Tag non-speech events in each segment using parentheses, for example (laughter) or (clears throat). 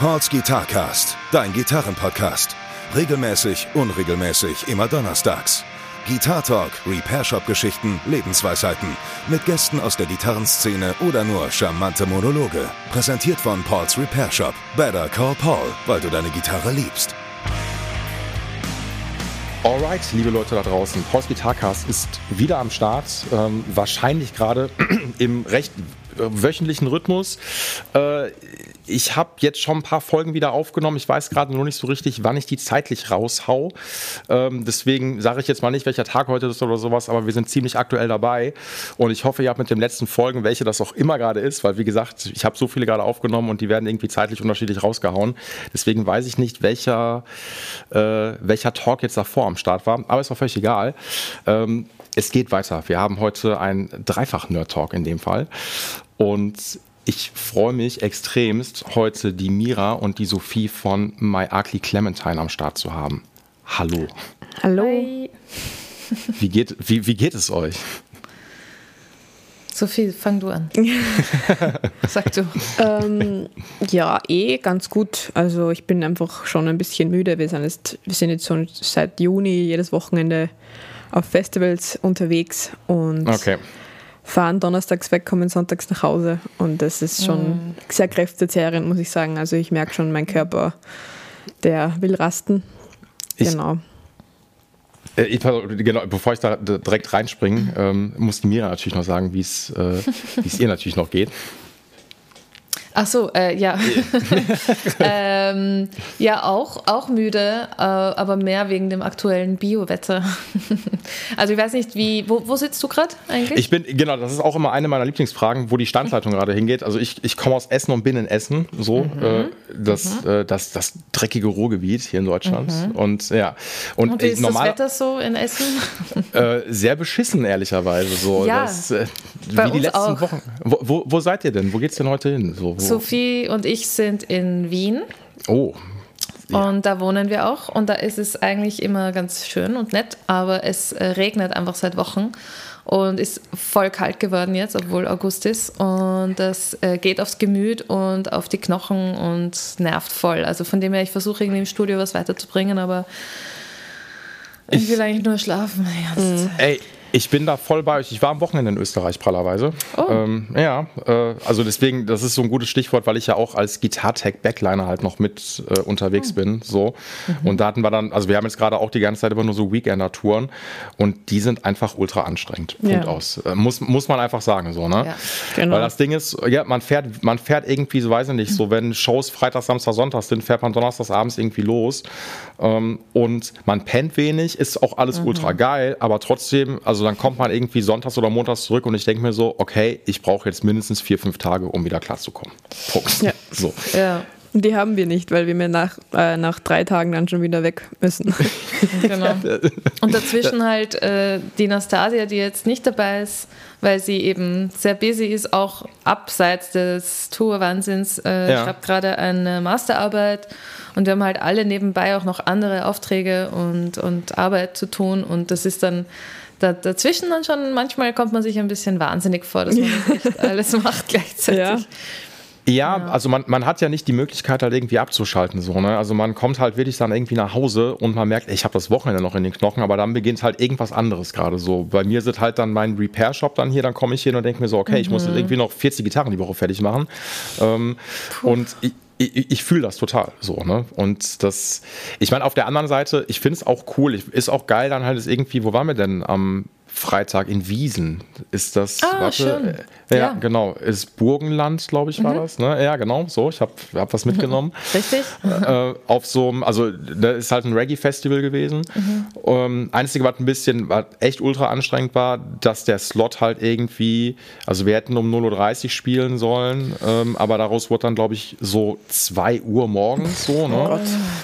Pauls Guitarcast, dein Gitarrenpodcast. Regelmäßig, unregelmäßig, immer donnerstags. Guitar Talk, Repair Shop Geschichten, Lebensweisheiten. Mit Gästen aus der Gitarrenszene oder nur charmante Monologe. Präsentiert von Pauls Repair Shop. Better call Paul, weil du deine Gitarre liebst. Alright, liebe Leute da draußen, Pauls Guitarcast ist wieder am Start. Ähm, wahrscheinlich gerade (clears throat) im recht äh, wöchentlichen Rhythmus. Äh, ich habe jetzt schon ein paar Folgen wieder aufgenommen. Ich weiß gerade nur nicht so richtig, wann ich die zeitlich raushau. Ähm, deswegen sage ich jetzt mal nicht, welcher Tag heute ist oder sowas, aber wir sind ziemlich aktuell dabei. Und ich hoffe, ihr habt mit den letzten Folgen, welche das auch immer gerade ist, weil wie gesagt, ich habe so viele gerade aufgenommen und die werden irgendwie zeitlich unterschiedlich rausgehauen. Deswegen weiß ich nicht, welcher, äh, welcher Talk jetzt davor am Start war. Aber ist auch völlig egal. Ähm, es geht weiter. Wir haben heute einen Dreifach-Nerd-Talk in dem Fall. Und ich freue mich extremst, heute die Mira und die Sophie von My Ugly Clementine am Start zu haben. Hallo. Hallo. Hi. Wie geht, wie, wie geht es euch? Sophie, fang du an. (laughs) Sag du. Ähm, ja, eh ganz gut. Also ich bin einfach schon ein bisschen müde. Wir sind jetzt, wir sind jetzt schon seit Juni jedes Wochenende auf Festivals unterwegs und okay fahren donnerstags weg, kommen sonntags nach Hause. Und das ist schon mhm. sehr kräftezehrend, muss ich sagen. Also ich merke schon, mein Körper, der will rasten. Ich, genau. Äh, ich, genau, bevor ich da direkt reinspringe, (laughs) ähm, muss die Mira natürlich noch sagen, wie es äh, ihr natürlich noch geht. Ach so, äh, ja. (laughs) ähm, ja, auch, auch müde, äh, aber mehr wegen dem aktuellen Biowetter. (laughs) also ich weiß nicht, wie, wo, wo sitzt du gerade eigentlich? Ich bin, genau, das ist auch immer eine meiner Lieblingsfragen, wo die Standleitung gerade hingeht. Also ich, ich komme aus Essen und bin in Essen, so, mhm. äh, das, mhm. Äh, das, das dreckige Ruhrgebiet hier in Deutschland. Mhm. Und ja. Und, und wie ist normal, das Wetter so in Essen? (laughs) Äh, sehr beschissen, ehrlicherweise. So. Ja, das, äh, wie die letzten auch. Wochen. Wo, wo, wo, seid ihr denn? Wo geht's denn heute hin? So, Sophie und ich sind in Wien. Oh. Ja. Und da wohnen wir auch. Und da ist es eigentlich immer ganz schön und nett, aber es äh, regnet einfach seit Wochen und ist voll kalt geworden jetzt, obwohl August ist. Und das äh, geht aufs Gemüt und auf die Knochen und nervt voll. Also von dem her, ich versuche irgendwie im Studio was weiterzubringen, aber ich will eigentlich nur schlafen. Ey, ich bin da voll bei euch. Ich war am Wochenende in Österreich, prallerweise. Oh. Ähm, ja, äh, also deswegen, das ist so ein gutes Stichwort, weil ich ja auch als Gitartech-Backliner halt noch mit äh, unterwegs oh. bin. So. Mhm. Und da hatten wir dann, also wir haben jetzt gerade auch die ganze Zeit immer nur so Weekender-Touren und die sind einfach ultra anstrengend. Punkt ja. aus. Äh, muss, muss man einfach sagen, so, ne? Ja. Genau. Weil das Ding ist, ja, man fährt, man fährt irgendwie, so weiß ich nicht, so wenn Shows Freitag, Samstag, Sonntag sind, fährt man donnerstags abends irgendwie los. Ähm, und man pennt wenig, ist auch alles mhm. ultra geil, aber trotzdem, also also dann kommt man irgendwie sonntags oder montags zurück und ich denke mir so, okay, ich brauche jetzt mindestens vier, fünf Tage, um wieder klarzukommen. Punkt. Ja. So. Ja. Die haben wir nicht, weil wir mir nach, äh, nach drei Tagen dann schon wieder weg müssen. (laughs) genau. Und dazwischen halt äh, die Nastasia, die jetzt nicht dabei ist, weil sie eben sehr busy ist, auch abseits des Tour-Wahnsinns. Äh, ja. Schreibt gerade eine Masterarbeit und wir haben halt alle nebenbei auch noch andere Aufträge und, und Arbeit zu tun und das ist dann da, dazwischen dann schon, manchmal kommt man sich ein bisschen wahnsinnig vor, dass man (laughs) das echt alles macht gleichzeitig. Ja. Ja, also man, man hat ja nicht die Möglichkeit, halt irgendwie abzuschalten. So, ne? Also man kommt halt wirklich dann irgendwie nach Hause und man merkt, ey, ich habe das Wochenende noch in den Knochen, aber dann beginnt halt irgendwas anderes gerade so. Bei mir sind halt dann mein Repair-Shop dann hier, dann komme ich hier und denke mir so, okay, mhm. ich muss mhm. irgendwie noch 40 Gitarren die Woche fertig machen. Ähm, und ich, ich, ich fühle das total so, ne? Und das, ich meine, auf der anderen Seite, ich finde es auch cool, ich, ist auch geil, dann halt ist irgendwie, wo waren wir denn am Freitag in Wiesen? Ist das, ah, warte, schön. Ja, ja, genau. Ist Burgenland, glaube ich, war mhm. das. Ne? Ja, genau, so. Ich habe hab was mitgenommen. (laughs) Richtig. Äh, auf so einem, also da ist halt ein Reggae-Festival gewesen. Mhm. Ähm, Einzige, was ein bisschen, was echt ultra anstrengend war, dass der Slot halt irgendwie, also wir hätten um 0.30 Uhr spielen sollen, ähm, aber daraus wurde dann, glaube ich, so 2 Uhr morgens so. Ne? Oh Gott,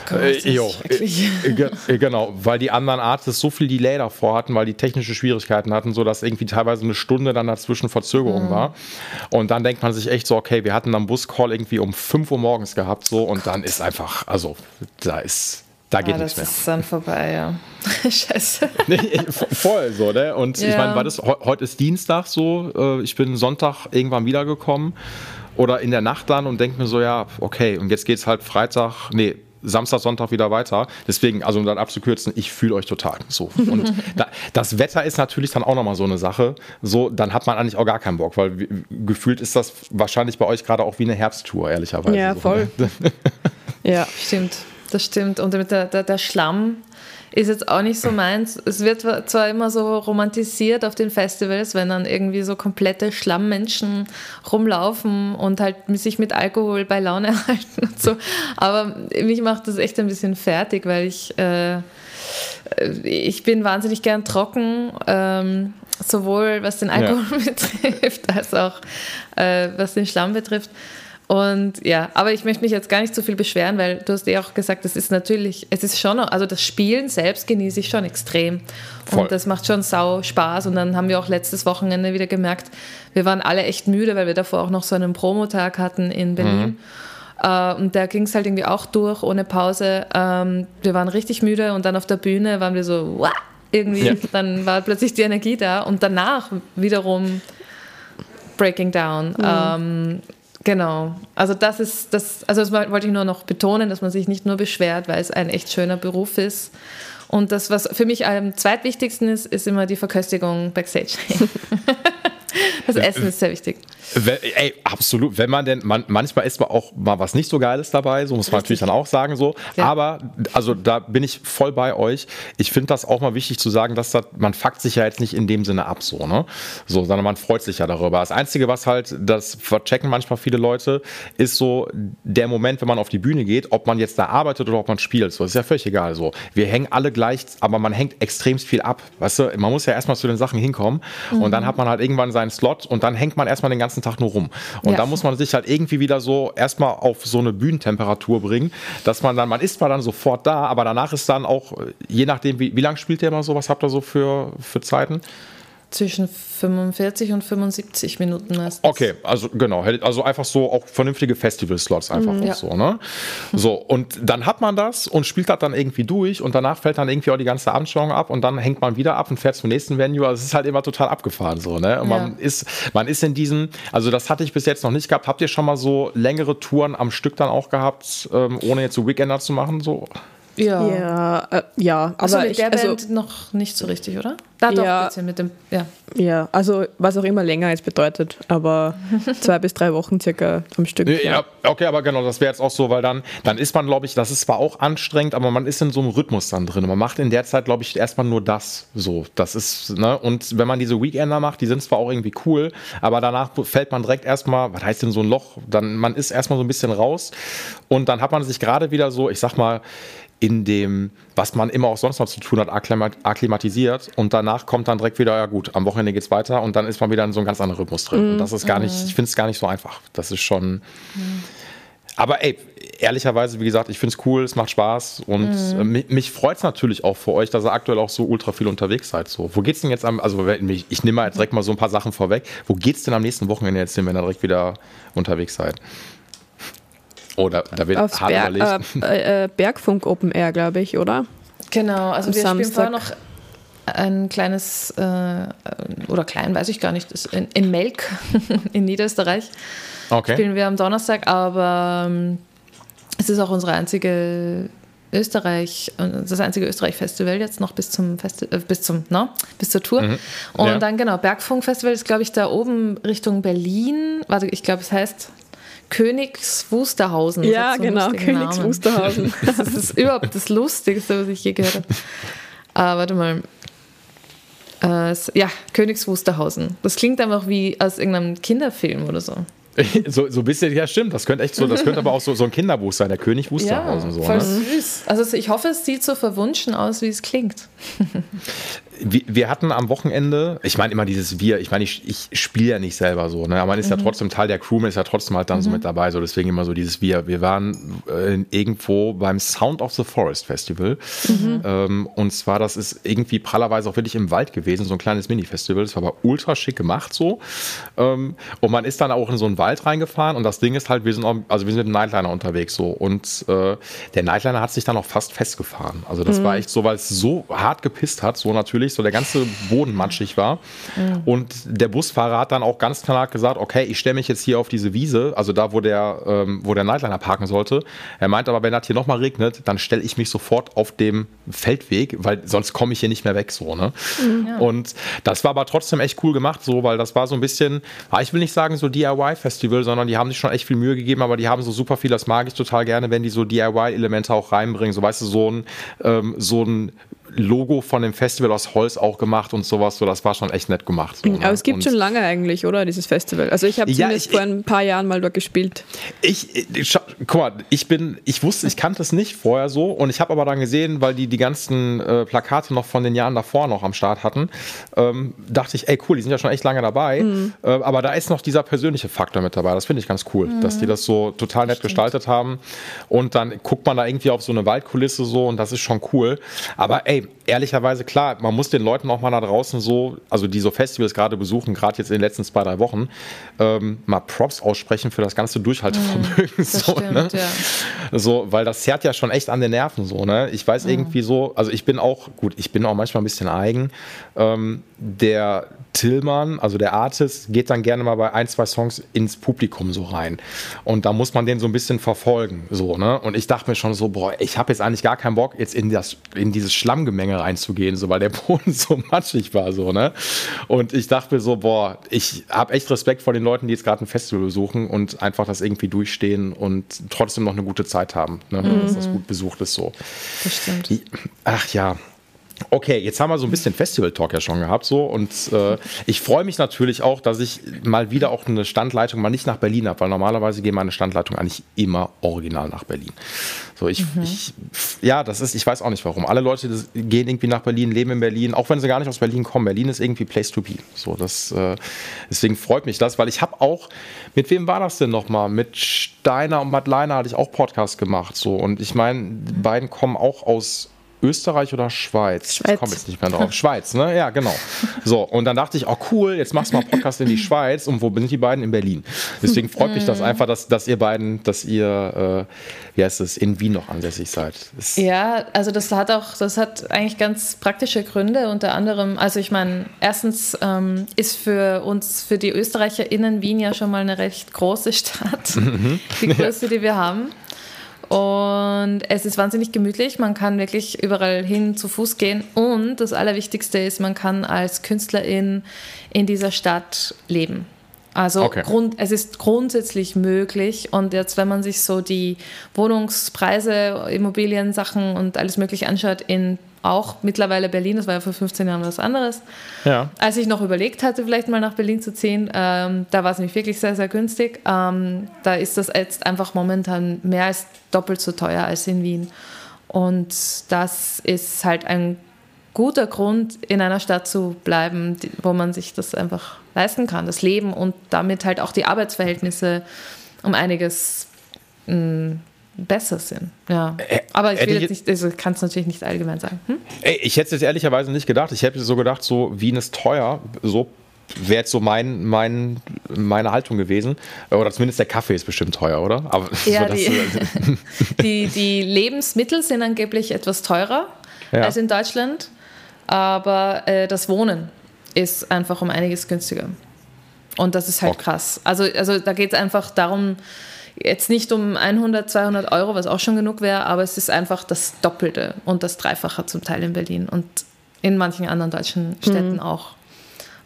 Gott äh, jo, äh, äh, genau, weil die anderen Artists so viel Delay davor hatten, weil die technische Schwierigkeiten hatten, sodass irgendwie teilweise eine Stunde dann dazwischen Verzögerung mhm war. Und dann denkt man sich echt so, okay, wir hatten dann Buscall irgendwie um 5 Uhr morgens gehabt, so und dann ist einfach, also da ist. Da geht ah, nichts mehr. Das ist dann vorbei, ja. (laughs) Scheiße. (laughs) Nee, voll so, ne? Und ja. ich meine, war das, heute ist Dienstag so, äh, ich bin Sonntag irgendwann wiedergekommen oder in der Nacht dann und denke mir so, ja, okay, und jetzt geht es halt Freitag, nee, Samstag, Sonntag wieder weiter. Deswegen, also um das abzukürzen, ich fühle euch total so. Und (laughs) da, das Wetter ist natürlich dann auch nochmal so eine Sache. So, dann hat man eigentlich auch gar keinen Bock, weil gefühlt ist das wahrscheinlich bei euch gerade auch wie eine Herbsttour, ehrlicherweise. Ja, voll. Ne? (laughs) ja, stimmt. Das stimmt. Und mit der, der, der Schlamm, ist jetzt auch nicht so meins. Es wird zwar immer so romantisiert auf den Festivals, wenn dann irgendwie so komplette Schlammmenschen rumlaufen und halt sich mit Alkohol bei Laune (laughs) halten und so. Aber mich macht das echt ein bisschen fertig, weil ich, äh, ich bin wahnsinnig gern trocken. Ähm, sowohl was den Alkohol ja. (laughs) betrifft, als auch äh, was den Schlamm betrifft. Und ja, aber ich möchte mich jetzt gar nicht so viel beschweren, weil du hast eh auch gesagt, es ist natürlich, es ist schon, also das Spielen selbst genieße ich schon extrem. Voll. Und das macht schon sau Spaß. Und dann haben wir auch letztes Wochenende wieder gemerkt, wir waren alle echt müde, weil wir davor auch noch so einen Promotag hatten in Berlin. Mhm. Uh, und da ging es halt irgendwie auch durch, ohne Pause. Ähm, wir waren richtig müde und dann auf der Bühne waren wir so, Wah! irgendwie, ja. dann war plötzlich die Energie da und danach wiederum Breaking Down. Mhm. Um, ähm, Genau. Also das ist das, also das wollte ich nur noch betonen, dass man sich nicht nur beschwert, weil es ein echt schöner Beruf ist. Und das, was für mich am zweitwichtigsten ist, ist immer die Verköstigung backstage. (laughs) das Essen ist sehr wichtig. Ey, absolut. Wenn man denn, man, manchmal ist man auch mal was nicht so Geiles dabei, so muss man Richtig. natürlich dann auch sagen so. Ja. Aber, also da bin ich voll bei euch. Ich finde das auch mal wichtig zu sagen, dass das, man fuckt sich ja jetzt nicht in dem Sinne ab, so, ne? So, sondern man freut sich ja darüber. Das Einzige, was halt, das verchecken manchmal viele Leute, ist so der Moment, wenn man auf die Bühne geht, ob man jetzt da arbeitet oder ob man spielt. So, das ist ja völlig egal. So, wir hängen alle gleich, aber man hängt extrem viel ab. Weißt du, man muss ja erstmal zu den Sachen hinkommen mhm. und dann hat man halt irgendwann seinen Slot und dann hängt man erstmal den ganzen Tag nur rum. Und ja. da muss man sich halt irgendwie wieder so erstmal auf so eine Bühnentemperatur bringen, dass man dann, man ist zwar dann sofort da, aber danach ist dann auch, je nachdem, wie, wie lange spielt der immer so, was habt ihr so für, für Zeiten? Zwischen 45 und 75 Minuten meistens. Okay, also genau, also einfach so auch vernünftige Festival-Slots einfach mhm, ja. so, ne? So, und dann hat man das und spielt das dann irgendwie durch und danach fällt dann irgendwie auch die ganze Abendschauung ab und dann hängt man wieder ab und fährt zum nächsten Venue. Also es ist halt immer total abgefahren so, ne? Und man ja. ist, man ist in diesem, also das hatte ich bis jetzt noch nicht gehabt. Habt ihr schon mal so längere Touren am Stück dann auch gehabt, ähm, ohne jetzt so Weekender zu machen? So? Ja. Ja, äh, ja aber also mit der ich, also, Band noch nicht so richtig, oder? Da doch, ja, bisschen mit dem, ja. Ja, also was auch immer länger jetzt bedeutet, aber (laughs) zwei bis drei Wochen circa am Stück. Ja, ja. okay, aber genau, das wäre jetzt auch so, weil dann, dann ist man, glaube ich, das ist zwar auch anstrengend, aber man ist in so einem Rhythmus dann drin. Man macht in der Zeit, glaube ich, erstmal nur das so. Das ist, ne, und wenn man diese Weekender macht, die sind zwar auch irgendwie cool, aber danach fällt man direkt erstmal, was heißt denn so ein Loch? Dann, man ist erstmal so ein bisschen raus und dann hat man sich gerade wieder so, ich sag mal, in dem, was man immer auch sonst noch zu tun hat, akklimatisiert und danach kommt dann direkt wieder, ja gut, am Wochenende geht es weiter und dann ist man wieder in so einem ganz anderen Rhythmus drin. Und das ist gar nicht, ich finde es gar nicht so einfach. Das ist schon. Aber ey, ehrlicherweise, wie gesagt, ich finde es cool, es macht Spaß und mhm. äh, mich, mich freut es natürlich auch für euch, dass ihr aktuell auch so ultra viel unterwegs seid. So, wo geht's denn jetzt am, also ich, ich nehme mal jetzt direkt mal so ein paar Sachen vorweg. Wo geht's denn am nächsten Wochenende jetzt hin, wenn ihr direkt wieder unterwegs seid? Oder da wird Aufs Ber äh, äh, Bergfunk Open Air, glaube ich, oder? Genau, also Am wir Samstag. spielen vorher noch ein kleines, äh, oder klein, weiß ich gar nicht, in, in Melk (laughs) in Niederösterreich. Okay. Spielen wir am Donnerstag, aber ähm, es ist auch unsere einzige Österreich, das einzige Österreich-Festival jetzt noch bis zum Festi äh, bis zum, no, bis zur Tour. Mhm. Und ja. dann genau, Bergfunk-Festival ist, glaube ich, da oben Richtung Berlin. Warte, ich glaube, es heißt Königs Wusterhausen. Ja, genau, Königs Namen. Wusterhausen. (laughs) das ist überhaupt das Lustigste, was ich je gehört habe. Ah, warte mal. Äh, ja, Königs Wusterhausen. Das klingt einfach wie aus irgendeinem Kinderfilm oder so. (laughs) so, so ein bisschen, ja stimmt, das könnte echt so, das könnte aber auch so, so ein Kinderbuch sein, der König Wusterhausen. Ja, so, voll ne? süß. Also ich hoffe, es sieht so verwunschen aus, wie es klingt. (laughs) wir hatten am Wochenende, ich meine immer dieses Wir, ich meine, ich, ich spiele ja nicht selber so, ne? aber man ist mhm. ja trotzdem Teil der Crew, man ist ja trotzdem halt dann mhm. so mit dabei, so deswegen immer so dieses Wir. Wir waren äh, irgendwo beim Sound of the Forest Festival mhm. ähm, und zwar, das ist irgendwie prallerweise auch wirklich im Wald gewesen, so ein kleines Mini-Festival, das war aber ultra schick gemacht so ähm, und man ist dann auch in so einen Wald reingefahren und das Ding ist halt, wir sind, auch, also wir sind mit einem Nightliner unterwegs so und äh, der Nightliner hat sich dann auch fast festgefahren, also das mhm. war echt so, weil es so hart gepisst hat, so natürlich natürlich, so der ganze Boden matschig war. Mhm. Und der Busfahrer hat dann auch ganz klar gesagt, okay, ich stelle mich jetzt hier auf diese Wiese, also da, wo der, ähm, wo der Nightliner parken sollte. Er meint aber, wenn das hier nochmal regnet, dann stelle ich mich sofort auf dem Feldweg, weil sonst komme ich hier nicht mehr weg, so, ne? Mhm, ja. Und das war aber trotzdem echt cool gemacht, so, weil das war so ein bisschen, ich will nicht sagen so DIY-Festival, sondern die haben sich schon echt viel Mühe gegeben, aber die haben so super viel, das mag ich total gerne, wenn die so DIY-Elemente auch reinbringen, so weißt du, so ein, ähm, so ein Logo von dem Festival aus Holz auch gemacht und sowas. So, das war schon echt nett gemacht. So, ne? Aber es gibt und schon lange eigentlich, oder? Dieses Festival. Also ich habe ja, zumindest ich, vor ein paar Jahren mal dort gespielt. Ich, ich guck mal, ich bin, ich wusste, ich kannte es nicht vorher so und ich habe aber dann gesehen, weil die die ganzen äh, Plakate noch von den Jahren davor noch am Start hatten, ähm, dachte ich, ey cool, die sind ja schon echt lange dabei. Mhm. Äh, aber da ist noch dieser persönliche Faktor mit dabei. Das finde ich ganz cool, mhm. dass die das so total nett Stimmt. gestaltet haben. Und dann guckt man da irgendwie auf so eine Waldkulisse so und das ist schon cool. Aber ey, ehrlicherweise klar, man muss den Leuten auch mal da draußen so, also die so Festivals gerade besuchen, gerade jetzt in den letzten zwei, drei Wochen, ähm, mal Props aussprechen für das ganze Durchhaltevermögen. Mhm, so, stimmt, ne? ja. so, weil das zerrt ja schon echt an den Nerven so, ne? Ich weiß mhm. irgendwie so, also ich bin auch, gut, ich bin auch manchmal ein bisschen eigen. Ähm, der Tillmann, also der Artist, geht dann gerne mal bei ein, zwei Songs ins Publikum so rein. Und da muss man den so ein bisschen verfolgen. So, ne? Und ich dachte mir schon so, boah, ich habe jetzt eigentlich gar keinen Bock, jetzt in, das, in dieses Schlammgemenge reinzugehen, so, weil der (laughs) Boden so matschig war. So, ne? Und ich dachte mir so, boah, ich habe echt Respekt vor den Leuten, die jetzt gerade ein Festival besuchen und einfach das irgendwie durchstehen und trotzdem noch eine gute Zeit haben, ne? mhm. dass das gut besucht ist. So. Das stimmt. Ach ja, Okay, jetzt haben wir so ein bisschen Festival-Talk ja schon gehabt so und äh, ich freue mich natürlich auch, dass ich mal wieder auch eine Standleitung mal nicht nach Berlin habe, weil normalerweise gehen meine Standleitung eigentlich immer original nach Berlin. So, ich, mhm. ich, ja, das ist, ich weiß auch nicht warum. Alle Leute gehen irgendwie nach Berlin, leben in Berlin, auch wenn sie gar nicht aus Berlin kommen. Berlin ist irgendwie Place to be. So, das, äh, deswegen freut mich das, weil ich habe auch, mit wem war das denn nochmal? Mit Steiner und Madeleine hatte ich auch Podcast gemacht. So, und ich meine, die beiden kommen auch aus Österreich oder Schweiz? Schweiz. Ich komme jetzt nicht mehr drauf. Schweiz, ne? Ja, genau. So, und dann dachte ich, oh cool, jetzt machst du mal Podcast in die Schweiz. Und wo sind die beiden? In Berlin. Deswegen freut mich das mhm. einfach, dass, dass ihr beiden, dass ihr, äh, wie heißt es, in Wien noch ansässig seid. Das ja, also das hat auch, das hat eigentlich ganz praktische Gründe. Unter anderem, also ich meine, erstens ähm, ist für uns, für die ÖsterreicherInnen Wien ja schon mal eine recht große Stadt. Mhm. Die (laughs) größte, die wir haben. Und es ist wahnsinnig gemütlich. Man kann wirklich überall hin zu Fuß gehen. Und das Allerwichtigste ist, man kann als Künstlerin in dieser Stadt leben. Also okay. Grund, es ist grundsätzlich möglich. Und jetzt, wenn man sich so die Wohnungspreise, Immobiliensachen und alles Mögliche anschaut in auch mittlerweile Berlin, das war ja vor 15 Jahren was anderes. Ja. Als ich noch überlegt hatte, vielleicht mal nach Berlin zu ziehen, ähm, da war es nämlich wirklich sehr, sehr günstig. Ähm, da ist das jetzt einfach momentan mehr als doppelt so teuer als in Wien. Und das ist halt ein guter Grund, in einer Stadt zu bleiben, wo man sich das einfach leisten kann, das Leben und damit halt auch die Arbeitsverhältnisse um einiges mh, mm, besser sind. Ja. Aber ich will jetzt nicht, also kann es natürlich nicht allgemein sagen. Hm? Ey, ich hätte es jetzt ehrlicherweise nicht gedacht. Ich hätte so gedacht, so Wien ist teuer, so wäre jetzt so mein, mein, meine Haltung gewesen. Oder zumindest der Kaffee ist bestimmt teuer, oder? Aber (laughs) ja, so, die, (laughs) die, die, Lebensmittel sind angeblich etwas teurer ja. als in Deutschland, aber äh, das Wohnen ist einfach um einiges günstiger. Und das ist halt okay. krass. Also, also da geht es einfach darum, Jetzt nicht um 100, 200 Euro, was auch schon genug wäre, aber es ist einfach das Doppelte und das Dreifache zum Teil in Berlin und in manchen anderen deutschen Städten mhm. auch.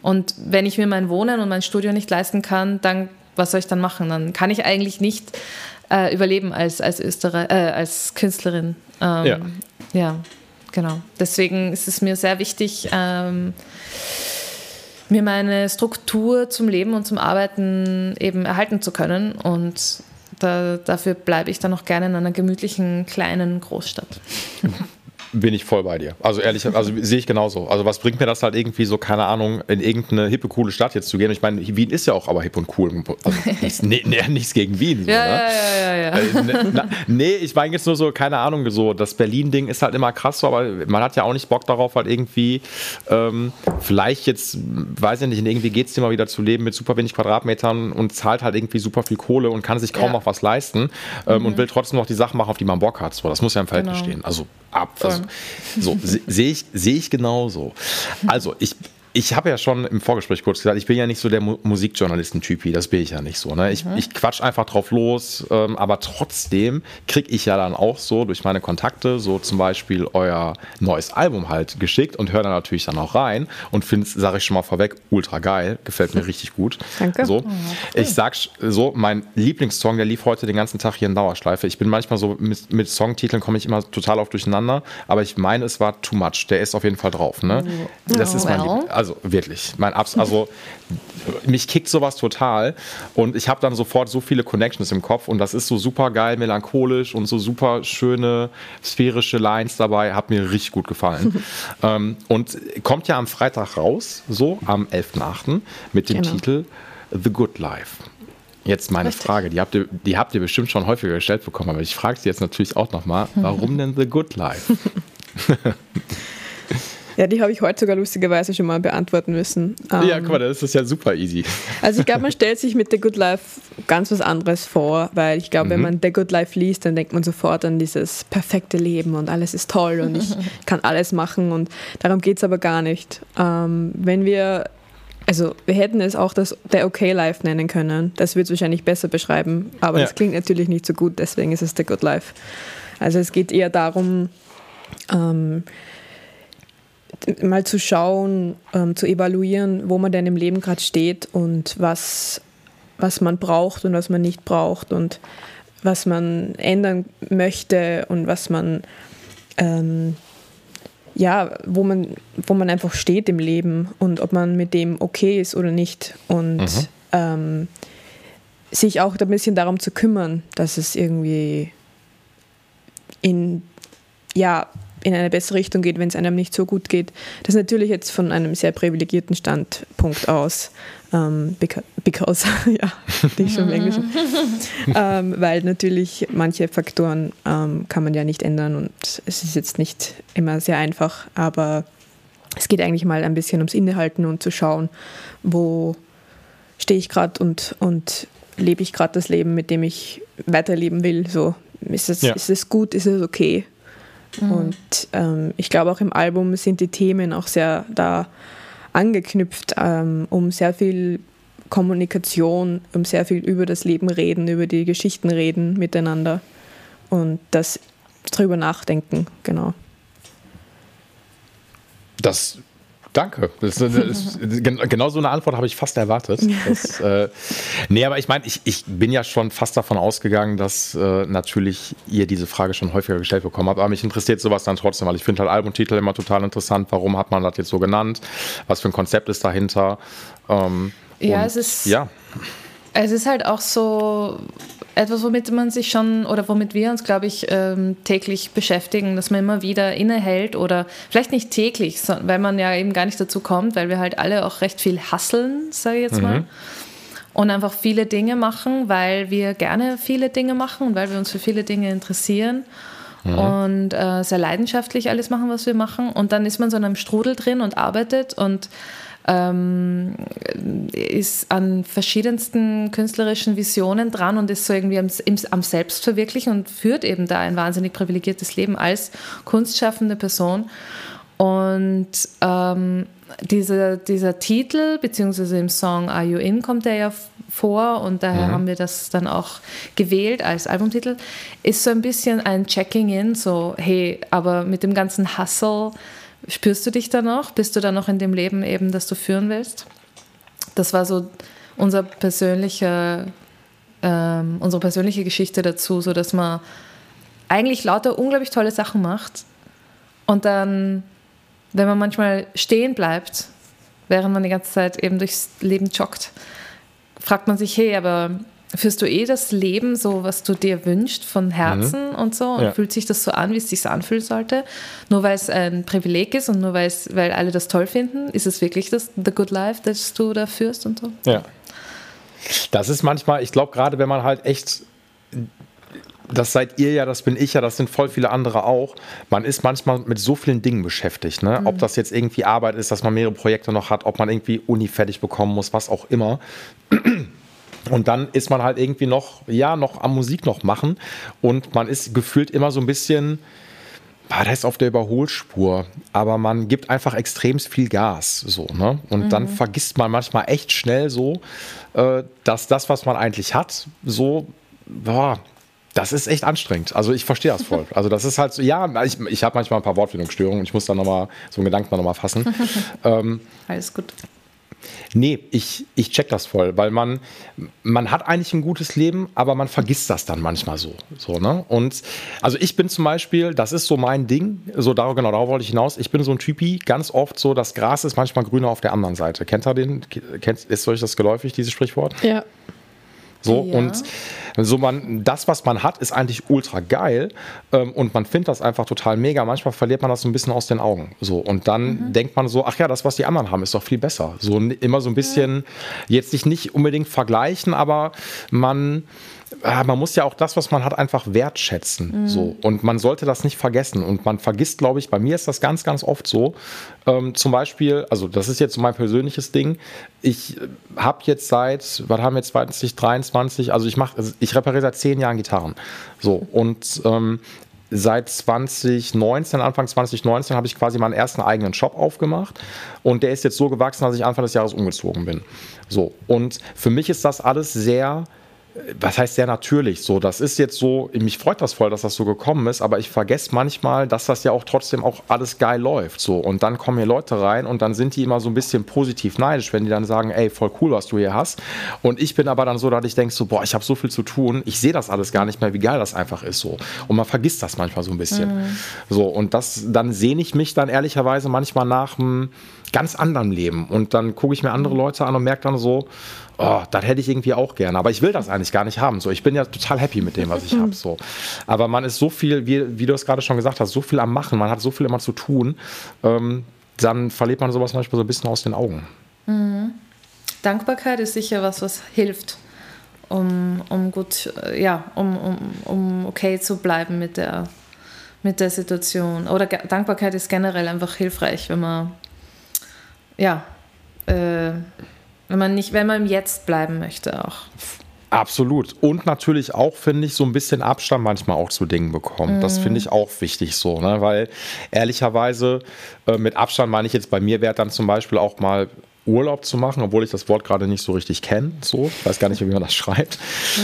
Und wenn ich mir mein Wohnen und mein Studio nicht leisten kann, dann was soll ich dann machen? Dann kann ich eigentlich nicht äh, überleben als, als, Österreich, äh, als Künstlerin. Ähm, ja. ja, genau. Deswegen ist es mir sehr wichtig, ähm, mir meine Struktur zum Leben und zum Arbeiten eben erhalten zu können. Und da, dafür bleibe ich dann auch gerne in einer gemütlichen kleinen Großstadt. (laughs) bin ich voll bei dir. Also ehrlich, also sehe ich genauso. Also was bringt mir das halt irgendwie so, keine Ahnung, in irgendeine hippe, coole Stadt jetzt zu gehen? Ich meine, Wien ist ja auch aber hip und cool. Also nichts, nee, nee, nichts gegen Wien. So, ja, ne? ja, ja, ja, ja. Äh, ne, nee, ich meine jetzt nur so, keine Ahnung, so das Berlin-Ding ist halt immer krass, so, aber man hat ja auch nicht Bock darauf, halt irgendwie ähm, vielleicht jetzt, weiß ich nicht, in irgendwie geht es dir mal wieder zu leben mit super wenig Quadratmetern und zahlt halt irgendwie super viel Kohle und kann sich kaum ja. noch was leisten ähm, mhm. und will trotzdem noch die Sachen machen, auf die man Bock hat. So, das muss ja im Verhältnis genau. stehen. Also ab, also hören. So, sehe ich, seh ich genauso. Also, ich ich habe ja schon im Vorgespräch kurz gesagt, ich bin ja nicht so der Mu Musikjournalisten-Typi, das bin ich ja nicht so. Ne? Ich, mhm. ich quatsch einfach drauf los, ähm, aber trotzdem kriege ich ja dann auch so durch meine Kontakte so zum Beispiel euer neues Album halt geschickt und höre dann natürlich dann auch rein und finde es, sage ich schon mal vorweg, ultra geil, gefällt mir (laughs) richtig gut. Danke. So. Ich sag so, mein Lieblingssong, der lief heute den ganzen Tag hier in Dauerschleife. Ich bin manchmal so mit, mit Songtiteln komme ich immer total auf durcheinander, aber ich meine, es war Too Much. Der ist auf jeden Fall drauf. Ne? Oh. Das ist mein Liebling also wirklich, mein Abs also mich kickt sowas total und ich habe dann sofort so viele Connections im Kopf und das ist so super geil, melancholisch und so super schöne sphärische Lines dabei, hat mir richtig gut gefallen. (laughs) ähm, und kommt ja am Freitag raus, so am 11.8. mit dem genau. Titel The Good Life. Jetzt meine Richtig. Frage, die habt, ihr, die habt ihr bestimmt schon häufiger gestellt bekommen, aber ich frage sie jetzt natürlich auch nochmal, (laughs) warum denn The Good Life? (laughs) Ja, die habe ich heute sogar lustigerweise schon mal beantworten müssen. ja, ähm, guck mal, das ist ja super easy. Also ich glaube, man stellt sich mit The Good Life ganz was anderes vor, weil ich glaube, mhm. wenn man The Good Life liest, dann denkt man sofort an dieses perfekte Leben und alles ist toll und ich (laughs) kann alles machen und darum geht es aber gar nicht. Ähm, wenn wir also wir hätten es auch das der Okay Life nennen können. Das würde es wahrscheinlich besser beschreiben, aber ja. das klingt natürlich nicht so gut, deswegen ist es The Good Life. Also es geht eher darum, ähm, mal zu schauen, ähm, zu evaluieren, wo man denn im Leben gerade steht und was, was man braucht und was man nicht braucht und was man ändern möchte und was man ähm, ja, wo man, wo man einfach steht im Leben und ob man mit dem okay ist oder nicht. Und mhm. ähm, sich auch ein bisschen darum zu kümmern, dass es irgendwie in ja, in eine bessere Richtung geht, wenn es einem nicht so gut geht. Das ist natürlich jetzt von einem sehr privilegierten Standpunkt aus, ähm, because, because (laughs) ja, die schon im Englischen, ähm, weil natürlich manche Faktoren ähm, kann man ja nicht ändern und es ist jetzt nicht immer sehr einfach, aber es geht eigentlich mal ein bisschen ums Innehalten und zu schauen, wo stehe ich gerade und, und lebe ich gerade das Leben, mit dem ich weiterleben will. So, ist es, ja. ist es gut, ist es okay? Mhm. Und ähm, ich glaube auch im Album sind die Themen auch sehr da angeknüpft, ähm, um sehr viel Kommunikation, um sehr viel über das Leben reden, über die Geschichten reden miteinander und das drüber nachdenken, genau. Das Danke. Das, das, genau so eine Antwort habe ich fast erwartet. Das, äh, nee, aber ich meine, ich, ich bin ja schon fast davon ausgegangen, dass äh, natürlich ihr diese Frage schon häufiger gestellt bekommen habt. Aber mich interessiert sowas dann trotzdem, weil ich finde halt Albumtitel immer total interessant. Warum hat man das jetzt so genannt? Was für ein Konzept ist dahinter? Ähm, ja, es ist. Ja. Es ist halt auch so etwas, womit man sich schon oder womit wir uns, glaube ich, ähm, täglich beschäftigen, dass man immer wieder innehält oder vielleicht nicht täglich, weil man ja eben gar nicht dazu kommt, weil wir halt alle auch recht viel hasseln, sage ich jetzt mhm. mal. Und einfach viele Dinge machen, weil wir gerne viele Dinge machen und weil wir uns für viele Dinge interessieren. Mhm. und äh, sehr leidenschaftlich alles machen, was wir machen. Und dann ist man so in einem Strudel drin und arbeitet und ähm, ist an verschiedensten künstlerischen Visionen dran und ist so irgendwie am, am Selbstverwirklichen und führt eben da ein wahnsinnig privilegiertes Leben als kunstschaffende Person. Und ähm, dieser, dieser Titel, beziehungsweise im Song Are You In kommt er ja vor und daher mhm. haben wir das dann auch gewählt als Albumtitel, ist so ein bisschen ein Checking-in, so hey, aber mit dem ganzen Hustle Spürst du dich da noch? Bist du da noch in dem Leben eben, das du führen willst? Das war so unser persönlicher, ähm, unsere persönliche Geschichte dazu, so dass man eigentlich lauter unglaublich tolle Sachen macht und dann, wenn man manchmal stehen bleibt, während man die ganze Zeit eben durchs Leben joggt, fragt man sich, hey, aber Führst du eh das Leben so, was du dir wünschst, von Herzen mhm. und so? Und ja. fühlt sich das so an, wie es sich anfühlen sollte? Nur weil es ein Privileg ist und nur weil alle das toll finden? Ist es wirklich das The Good Life, das du da führst und so? Ja. Das ist manchmal, ich glaube, gerade wenn man halt echt das seid ihr ja, das bin ich ja, das sind voll viele andere auch. Man ist manchmal mit so vielen Dingen beschäftigt. Ne? Mhm. Ob das jetzt irgendwie Arbeit ist, dass man mehrere Projekte noch hat, ob man irgendwie Uni fertig bekommen muss, was auch immer. Und dann ist man halt irgendwie noch, ja, noch am Musik noch machen und man ist gefühlt immer so ein bisschen das heißt auf der Überholspur, aber man gibt einfach extrem viel Gas, so, ne? Und mhm. dann vergisst man manchmal echt schnell so, äh, dass das, was man eigentlich hat, so, boah, das ist echt anstrengend. Also ich verstehe das voll. (laughs) Also das ist halt so, ja, ich, ich habe manchmal ein paar Wortfindungsstörungen. Ich muss da nochmal so einen Gedanken nochmal fassen. (laughs) ähm, Alles gut. Nee, ich, ich check das voll, weil man, man hat eigentlich ein gutes Leben, aber man vergisst das dann manchmal so. so ne? Und also ich bin zum Beispiel, das ist so mein Ding, so darauf, genau darauf wollte ich hinaus, ich bin so ein Typi, ganz oft so, das Gras ist manchmal grüner auf der anderen Seite. Kennt ihr den? Kennt, ist euch das geläufig, dieses Sprichwort? Ja. So, ja. und so man, das, was man hat, ist eigentlich ultra geil ähm, und man findet das einfach total mega. Manchmal verliert man das so ein bisschen aus den Augen. So, und dann mhm. denkt man so, ach ja, das, was die anderen haben, ist doch viel besser. So immer so ein bisschen, ja. jetzt sich nicht unbedingt vergleichen, aber man man muss ja auch das, was man hat, einfach wertschätzen. Mhm. So. Und man sollte das nicht vergessen. Und man vergisst, glaube ich, bei mir ist das ganz, ganz oft so. Ähm, zum Beispiel, also das ist jetzt mein persönliches Ding. Ich äh, habe jetzt seit, was haben wir jetzt 2023, also ich mache, also ich repariere seit zehn Jahren Gitarren. So. Und ähm, seit 2019, Anfang 2019, habe ich quasi meinen ersten eigenen Shop aufgemacht. Und der ist jetzt so gewachsen, dass ich Anfang des Jahres umgezogen bin. So. Und für mich ist das alles sehr was heißt sehr natürlich so. Das ist jetzt so, mich freut das voll, dass das so gekommen ist, aber ich vergesse manchmal, dass das ja auch trotzdem auch alles geil läuft. So. Und dann kommen hier Leute rein und dann sind die immer so ein bisschen positiv neidisch, wenn die dann sagen, ey, voll cool, was du hier hast. Und ich bin aber dann so, dass ich denke so, boah, ich habe so viel zu tun, ich sehe das alles gar nicht mehr, wie geil das einfach ist so. Und man vergisst das manchmal so ein bisschen. Mhm. So, und das, dann sehne ich mich dann ehrlicherweise manchmal nach einem ganz anderen Leben. Und dann gucke ich mir andere Leute an und merke dann so, oh, das hätte ich irgendwie auch gerne. Aber ich will das eigentlich gar nicht haben. So, ich bin ja total happy mit dem, was ich (laughs) habe. So. Aber man ist so viel, wie, wie du es gerade schon gesagt hast, so viel am Machen, man hat so viel immer zu tun, ähm, dann verliert man sowas manchmal so ein bisschen aus den Augen. Mhm. Dankbarkeit ist sicher was, was hilft, um, um gut, äh, ja, um, um, um okay zu bleiben mit der, mit der Situation. Oder Dankbarkeit ist generell einfach hilfreich, wenn man, ja, äh, wenn man nicht, wenn man im Jetzt bleiben möchte auch. Absolut. Und natürlich auch, finde ich, so ein bisschen Abstand manchmal auch zu Dingen bekommen. Mm. Das finde ich auch wichtig so, ne? weil ehrlicherweise äh, mit Abstand meine ich jetzt bei mir wäre dann zum Beispiel auch mal Urlaub zu machen, obwohl ich das Wort gerade nicht so richtig kenne. So, ich weiß gar nicht, wie man das schreibt.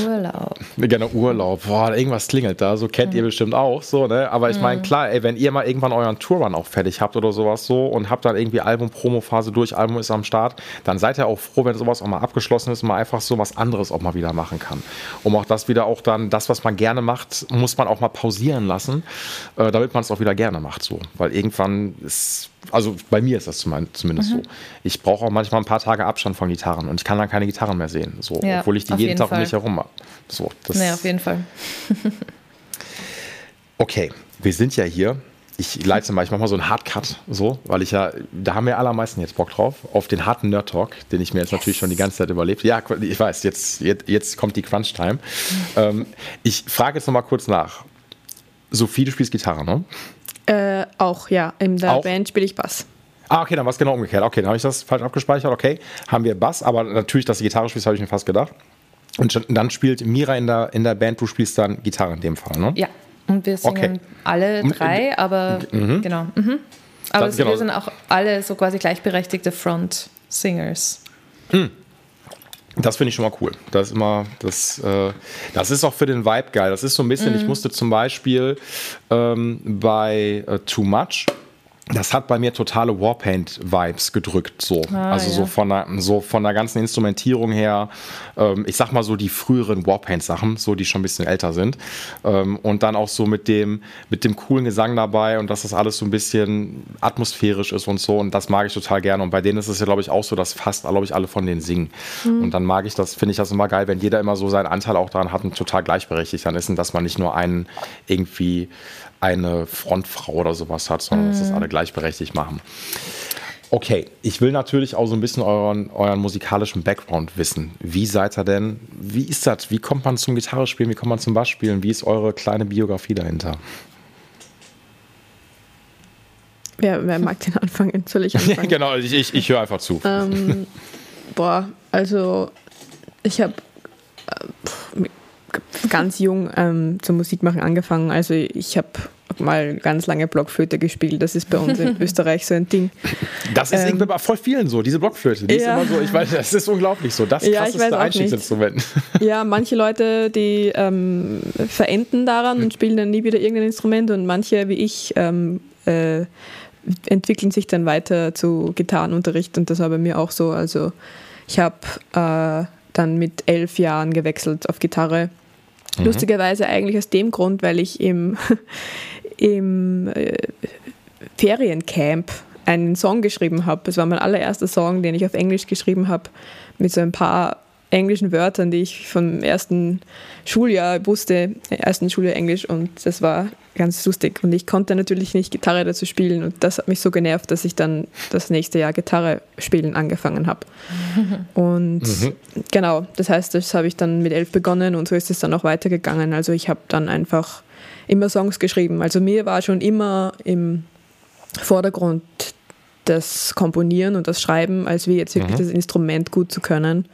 Urlaub. Gerne Urlaub. Boah, irgendwas klingelt da. So kennt mhm. ihr bestimmt auch. So, ne? Aber ich meine, mhm. klar, ey, wenn ihr mal irgendwann euren Tourrun auch fertig habt oder sowas so und habt dann irgendwie Album-Promo-Phase durch, Album ist am Start, dann seid ihr auch froh, wenn sowas auch mal abgeschlossen ist und man einfach so was anderes auch mal wieder machen kann. Um auch das wieder auch dann, das, was man gerne macht, muss man auch mal pausieren lassen, äh, damit man es auch wieder gerne macht. So. Weil irgendwann ist also bei mir ist das zumindest mhm. so. Ich brauche auch manchmal ein paar Tage Abstand von Gitarren und ich kann dann keine Gitarren mehr sehen, so, ja, obwohl ich die jeden, jeden Tag um mich herum habe. So, das nee, auf jeden Fall. (laughs) okay, wir sind ja hier. Ich leite manchmal mal so einen Hardcut, so, weil ich ja, da haben wir allermeisten jetzt Bock drauf, auf den harten Nerd Talk, den ich mir jetzt yes. natürlich schon die ganze Zeit überlebt. Ja, ich weiß, jetzt, jetzt, jetzt kommt die Crunch-Time. Mhm. Ähm, ich frage jetzt noch mal kurz nach. Sophie, du spielst Gitarre, ne? Äh, auch, ja. In der auch? Band spiele ich Bass. Ah, okay, dann war es genau umgekehrt. Okay, dann habe ich das falsch abgespeichert. Okay, haben wir Bass, aber natürlich, dass du Gitarre spielst, habe ich mir fast gedacht. Und dann spielt Mira in der, in der Band, du spielst dann Gitarre in dem Fall, ne? Ja, und wir singen okay. alle drei, aber mhm. genau. Mhm. Aber das, genau. wir sind auch alle so quasi gleichberechtigte Front-Singers. Mhm. Das finde ich schon mal cool. Das ist immer, das, äh, das ist auch für den Vibe geil. Das ist so ein bisschen, mhm. ich musste zum Beispiel ähm, bei äh, Too Much das hat bei mir totale Warpaint-Vibes gedrückt, so. Ah, also ja. so, von der, so von der ganzen Instrumentierung her, ähm, ich sag mal so die früheren Warpaint-Sachen, so die schon ein bisschen älter sind. Ähm, und dann auch so mit dem, mit dem coolen Gesang dabei und dass das alles so ein bisschen atmosphärisch ist und so. Und das mag ich total gerne. Und bei denen ist es ja, glaube ich, auch so, dass fast, glaube ich, alle von denen singen. Mhm. Und dann mag ich das, finde ich das immer geil, wenn jeder immer so seinen Anteil auch daran hat und total gleichberechtigt dann ist und dass man nicht nur einen irgendwie eine Frontfrau oder sowas hat, sondern mhm. dass das mhm. alle gleichberechtigt machen. Okay, ich will natürlich auch so ein bisschen euren, euren musikalischen Background wissen. Wie seid ihr denn? Wie ist das? Wie kommt man zum Gitarrespielen? Wie kommt man zum Bassspielen? Wie ist eure kleine Biografie dahinter? Wer, wer mag den anfangen? Soll ich (laughs) anfangen? genau, ich, ich, ich höre einfach zu. Ähm, boah, also ich habe äh, ganz jung ähm, zum Musikmachen angefangen. Also ich habe mal ganz lange Blockflöte gespielt. Das ist bei uns in (laughs) Österreich so ein Ding. Das ist ähm, irgendwie bei voll vielen so, diese Blockflöte. Die ja. ist immer so, ich weiß, das ist unglaublich so. Das ja, krasseste Einstiegsinstrument. Ja, (laughs) manche Leute, die ähm, verenden daran und spielen dann nie wieder irgendein Instrument und manche, wie ich, ähm, äh, entwickeln sich dann weiter zu Gitarrenunterricht und das war bei mir auch so. Also ich habe äh, dann mit elf Jahren gewechselt auf Gitarre. Mhm. Lustigerweise eigentlich aus dem Grund, weil ich im, (laughs) im äh, Feriencamp einen Song geschrieben habe. Es war mein allererster Song, den ich auf Englisch geschrieben habe, mit so ein paar englischen Wörtern, die ich vom ersten Schuljahr wusste, ersten Schuljahr Englisch und das war ganz lustig. Und ich konnte natürlich nicht Gitarre dazu spielen und das hat mich so genervt, dass ich dann das nächste Jahr Gitarre spielen angefangen habe. (laughs) Und mhm. genau, das heißt, das habe ich dann mit elf begonnen und so ist es dann auch weitergegangen. Also ich habe dann einfach immer Songs geschrieben. Also mir war schon immer im Vordergrund das Komponieren und das Schreiben, als wie jetzt wirklich mhm. das Instrument gut zu können.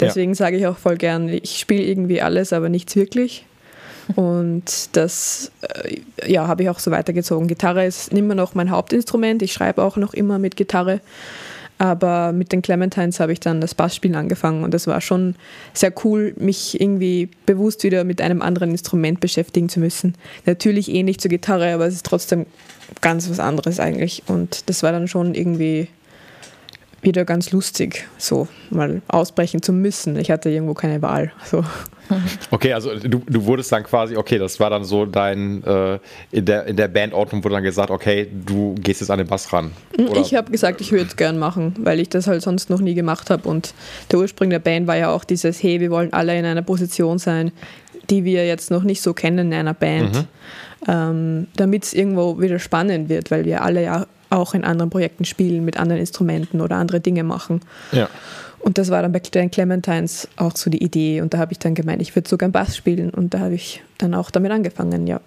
Deswegen ja. sage ich auch voll gern, ich spiele irgendwie alles, aber nichts wirklich. Und das äh, ja, habe ich auch so weitergezogen. Gitarre ist immer noch mein Hauptinstrument. Ich schreibe auch noch immer mit Gitarre. Aber mit den Clementines habe ich dann das Bassspielen angefangen und das war schon sehr cool, mich irgendwie bewusst wieder mit einem anderen Instrument beschäftigen zu müssen. Natürlich ähnlich zur Gitarre, aber es ist trotzdem ganz was anderes eigentlich. Und das war dann schon irgendwie wieder ganz lustig, so mal ausbrechen zu müssen. Ich hatte irgendwo keine Wahl. So. Okay, also du, du wurdest dann quasi, okay, das war dann so dein, äh, in der, in der Bandordnung wurde dann gesagt, okay, du gehst jetzt an den Bass ran. Mm, oder? Ich habe gesagt, ich würde es gern machen, weil ich das halt sonst noch nie gemacht habe. Und der Ursprung der Band war ja auch dieses, hey, wir wollen alle in einer Position sein, die wir jetzt noch nicht so kennen in einer Band. Mhm. Ähm, Damit es irgendwo wieder spannend wird, weil wir alle ja auch in anderen Projekten spielen, mit anderen Instrumenten oder andere Dinge machen. Ja. Und das war dann bei den Clementines auch so die Idee. Und da habe ich dann gemeint, ich würde sogar einen Bass spielen. Und da habe ich dann auch damit angefangen, ja.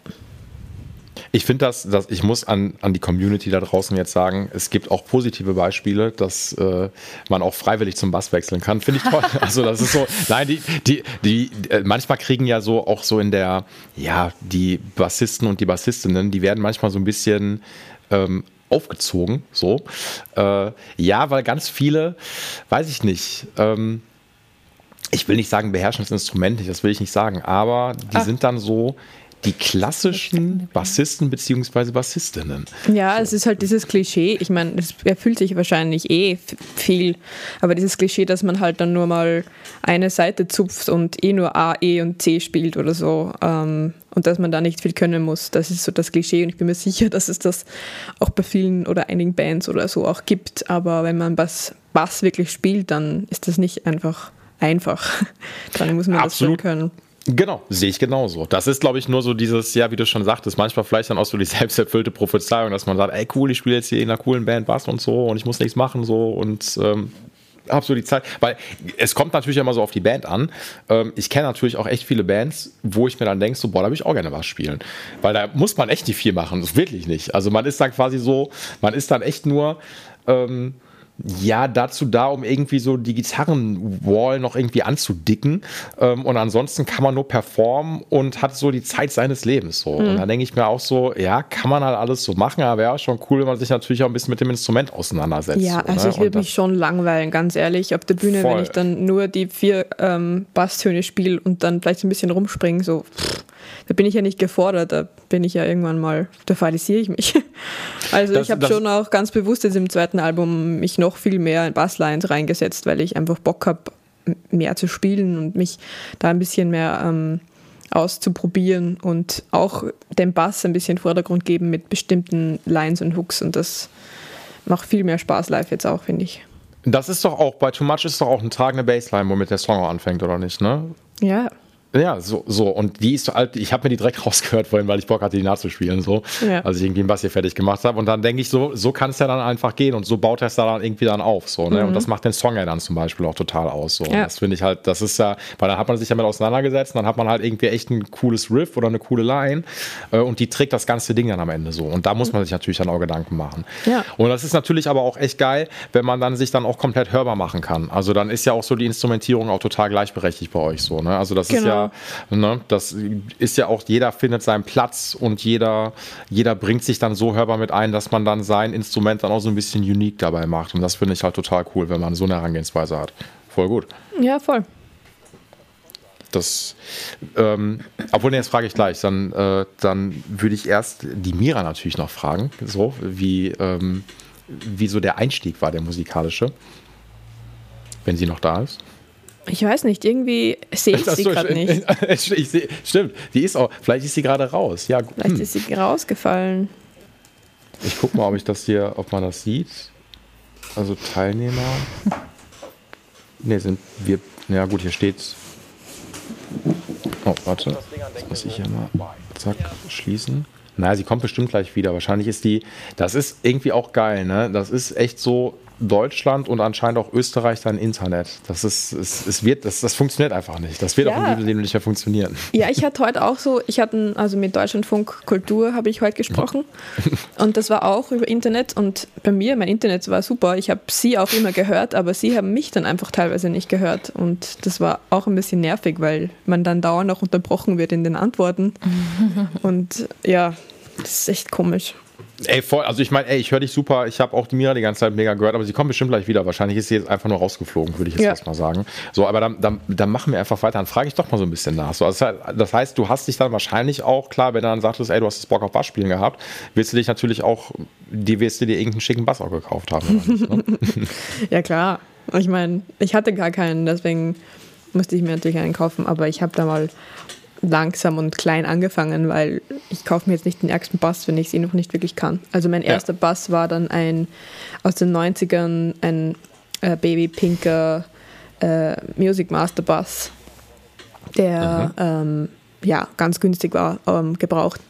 Ich finde das, dass ich muss an, an die Community da draußen jetzt sagen, es gibt auch positive Beispiele, dass äh, man auch freiwillig zum Bass wechseln kann. Finde ich toll. (laughs) Also das ist so, nein, die, die, die, äh, manchmal kriegen ja so auch so in der, ja, die Bassisten und die Bassistinnen, die werden manchmal so ein bisschen ähm, aufgezogen. So. Äh, ja, weil ganz viele, weiß ich nicht, ähm, ich will nicht sagen, beherrschen das Instrument nicht, das will ich nicht sagen, aber die Ach. sind dann so, die klassischen Bassisten bzw. Bassistinnen. Ja, so. es ist halt dieses Klischee. Ich meine, es erfüllt sich wahrscheinlich eh viel, aber dieses Klischee, dass man halt dann nur mal eine Seite zupft und eh nur A, E und C spielt oder so ähm, und dass man da nicht viel können muss, das ist so das Klischee und ich bin mir sicher, dass es das auch bei vielen oder einigen Bands oder so auch gibt. Aber wenn man Bass, Bass wirklich spielt, dann ist das nicht einfach einfach. (laughs) dann muss man Absolut. das schon können. Genau, sehe ich genauso. Das ist, glaube ich, nur so dieses, ja, wie du schon sagtest, manchmal vielleicht dann auch so die (laughs) selbsterfüllte Prophezeiung, dass man sagt, ey cool, ich spiele jetzt hier in einer coolen Band Bass und so und ich muss nichts machen so und ähm, habe so die Zeit, weil es kommt natürlich immer so auf die Band an. Ähm, ich kenne natürlich auch echt viele Bands, wo ich mir dann denke, so, boah, da würde ich auch gerne was spielen. Weil da muss man echt nicht viel machen, das wirklich nicht. Also man ist dann quasi so, man ist dann echt nur, ähm, ja, dazu da, um irgendwie so die Gitarrenwall noch irgendwie anzudicken. Ähm, und ansonsten kann man nur performen und hat so die Zeit seines Lebens so. Mhm. Und dann denke ich mir auch so, ja, kann man halt alles so machen, aber wäre schon cool, wenn man sich natürlich auch ein bisschen mit dem Instrument auseinandersetzt. Ja, so, also ne? ich würde mich schon langweilen, ganz ehrlich, auf der Bühne, voll. wenn ich dann nur die vier ähm, Basstöne spiele und dann vielleicht ein bisschen rumspringe, so. Pff da bin ich ja nicht gefordert, da bin ich ja irgendwann mal, da fatalisiere ich mich. (laughs) Also das, ich habe schon auch ganz bewusst jetzt im zweiten Album mich noch viel mehr in Basslines reingesetzt, weil ich einfach Bock habe, mehr zu spielen und mich da ein bisschen mehr ähm, auszuprobieren und auch dem Bass ein bisschen Vordergrund geben mit bestimmten Lines und Hooks und das macht viel mehr Spaß live jetzt auch, finde ich. Das ist doch auch, bei Too Much ist doch auch eine tragende Bassline, womit der Song auch anfängt, oder nicht, ne? Ja. Ja, so, so. Und die ist alt, ich habe mir die direkt (laughs) rausgehört vorhin, weil ich Bock hatte, die nachzuspielen, so. Ja. Als ich irgendwie einen Bass hier fertig gemacht habe. Und dann denke ich so, so kann es ja dann einfach gehen. Und so baut er es da dann irgendwie dann auf, so, ne? Mhm. Und das macht den Song ja dann zum Beispiel auch total aus, so. Ja. Das finde ich halt, das ist ja, weil dann hat man sich damit auseinandergesetzt, und dann hat man halt irgendwie echt ein cooles Riff oder eine coole Line. Äh, und die trägt das ganze Ding dann am Ende so. Und da muss man sich natürlich dann auch Gedanken machen. Ja. Und das ist natürlich aber auch echt geil, wenn man dann sich dann auch komplett hörbar machen kann. Also dann ist ja auch so die Instrumentierung auch total gleichberechtigt bei euch so, ne? Also das genau. ist ja ja, ne, das ist ja auch, jeder findet seinen Platz und jeder, jeder bringt sich dann so hörbar mit ein, dass man dann sein Instrument dann auch so ein bisschen unique dabei macht. Und das finde ich halt total cool, wenn man so eine Herangehensweise hat. Voll gut. Ja, voll. Das, ähm, obwohl, nee, das frage ich gleich. Dann, äh, dann würde ich erst die Mira natürlich noch fragen, so wie, ähm, wie so der Einstieg war, der musikalische. Wenn sie noch da ist. Ich weiß nicht, irgendwie sehe ich sie gerade nicht. (laughs) ich seh, stimmt, die ist auch, vielleicht ist sie gerade raus. Ja, vielleicht hm. ist sie rausgefallen. Ich gucke mal, ob ich das hier, ob man das sieht. Also Teilnehmer. Ne, sind wir. Ja gut, hier steht. Oh, warte. Das muss ich hier mal zack schließen. Naja, sie kommt bestimmt gleich wieder. Wahrscheinlich ist die. Das ist irgendwie auch geil, ne? Das ist echt so Deutschland und anscheinend auch Österreich sein Internet. Das ist, es, es wird, das, das funktioniert einfach nicht. Das wird ja. auch im Leben nicht mehr funktionieren. Ja, ich hatte heute auch so, ich hatte, also mit Deutschlandfunk Kultur habe ich heute gesprochen (laughs) und das war auch über Internet und bei mir, mein Internet war super. Ich habe sie auch immer gehört, aber sie haben mich dann einfach teilweise nicht gehört und das war auch ein bisschen nervig, weil man dann dauernd auch unterbrochen wird in den Antworten (laughs) und ja, das ist echt komisch. Ey, voll, also ich meine, ey, ich höre dich super. Ich habe auch die Mira die ganze Zeit mega gehört, aber sie kommt bestimmt gleich wieder. Wahrscheinlich ist sie jetzt einfach nur rausgeflogen, würde ich jetzt ja. erstmal sagen. So, aber dann, dann, dann machen wir einfach weiter. Dann frage ich doch mal so ein bisschen nach. So, also das heißt, du hast dich dann wahrscheinlich auch, klar, wenn du dann sagtest, ey, du hast das Bock auf Bassspielen gehabt, willst du dich natürlich auch, die wirst du dir irgendeinen schicken Bass auch gekauft haben. Nicht, ne? (laughs) ja, klar. Ich meine, ich hatte gar keinen, deswegen musste ich mir natürlich einen kaufen, aber ich habe da mal langsam und klein angefangen, weil ich kaufe mir jetzt nicht den ärgsten Bass, wenn ich sie noch nicht wirklich kann. Also mein erster ja. Bass war dann ein aus den 90ern ein äh, Baby Pinker äh, Music Master Bass, der ähm, ja ganz günstig war, ähm, gebraucht.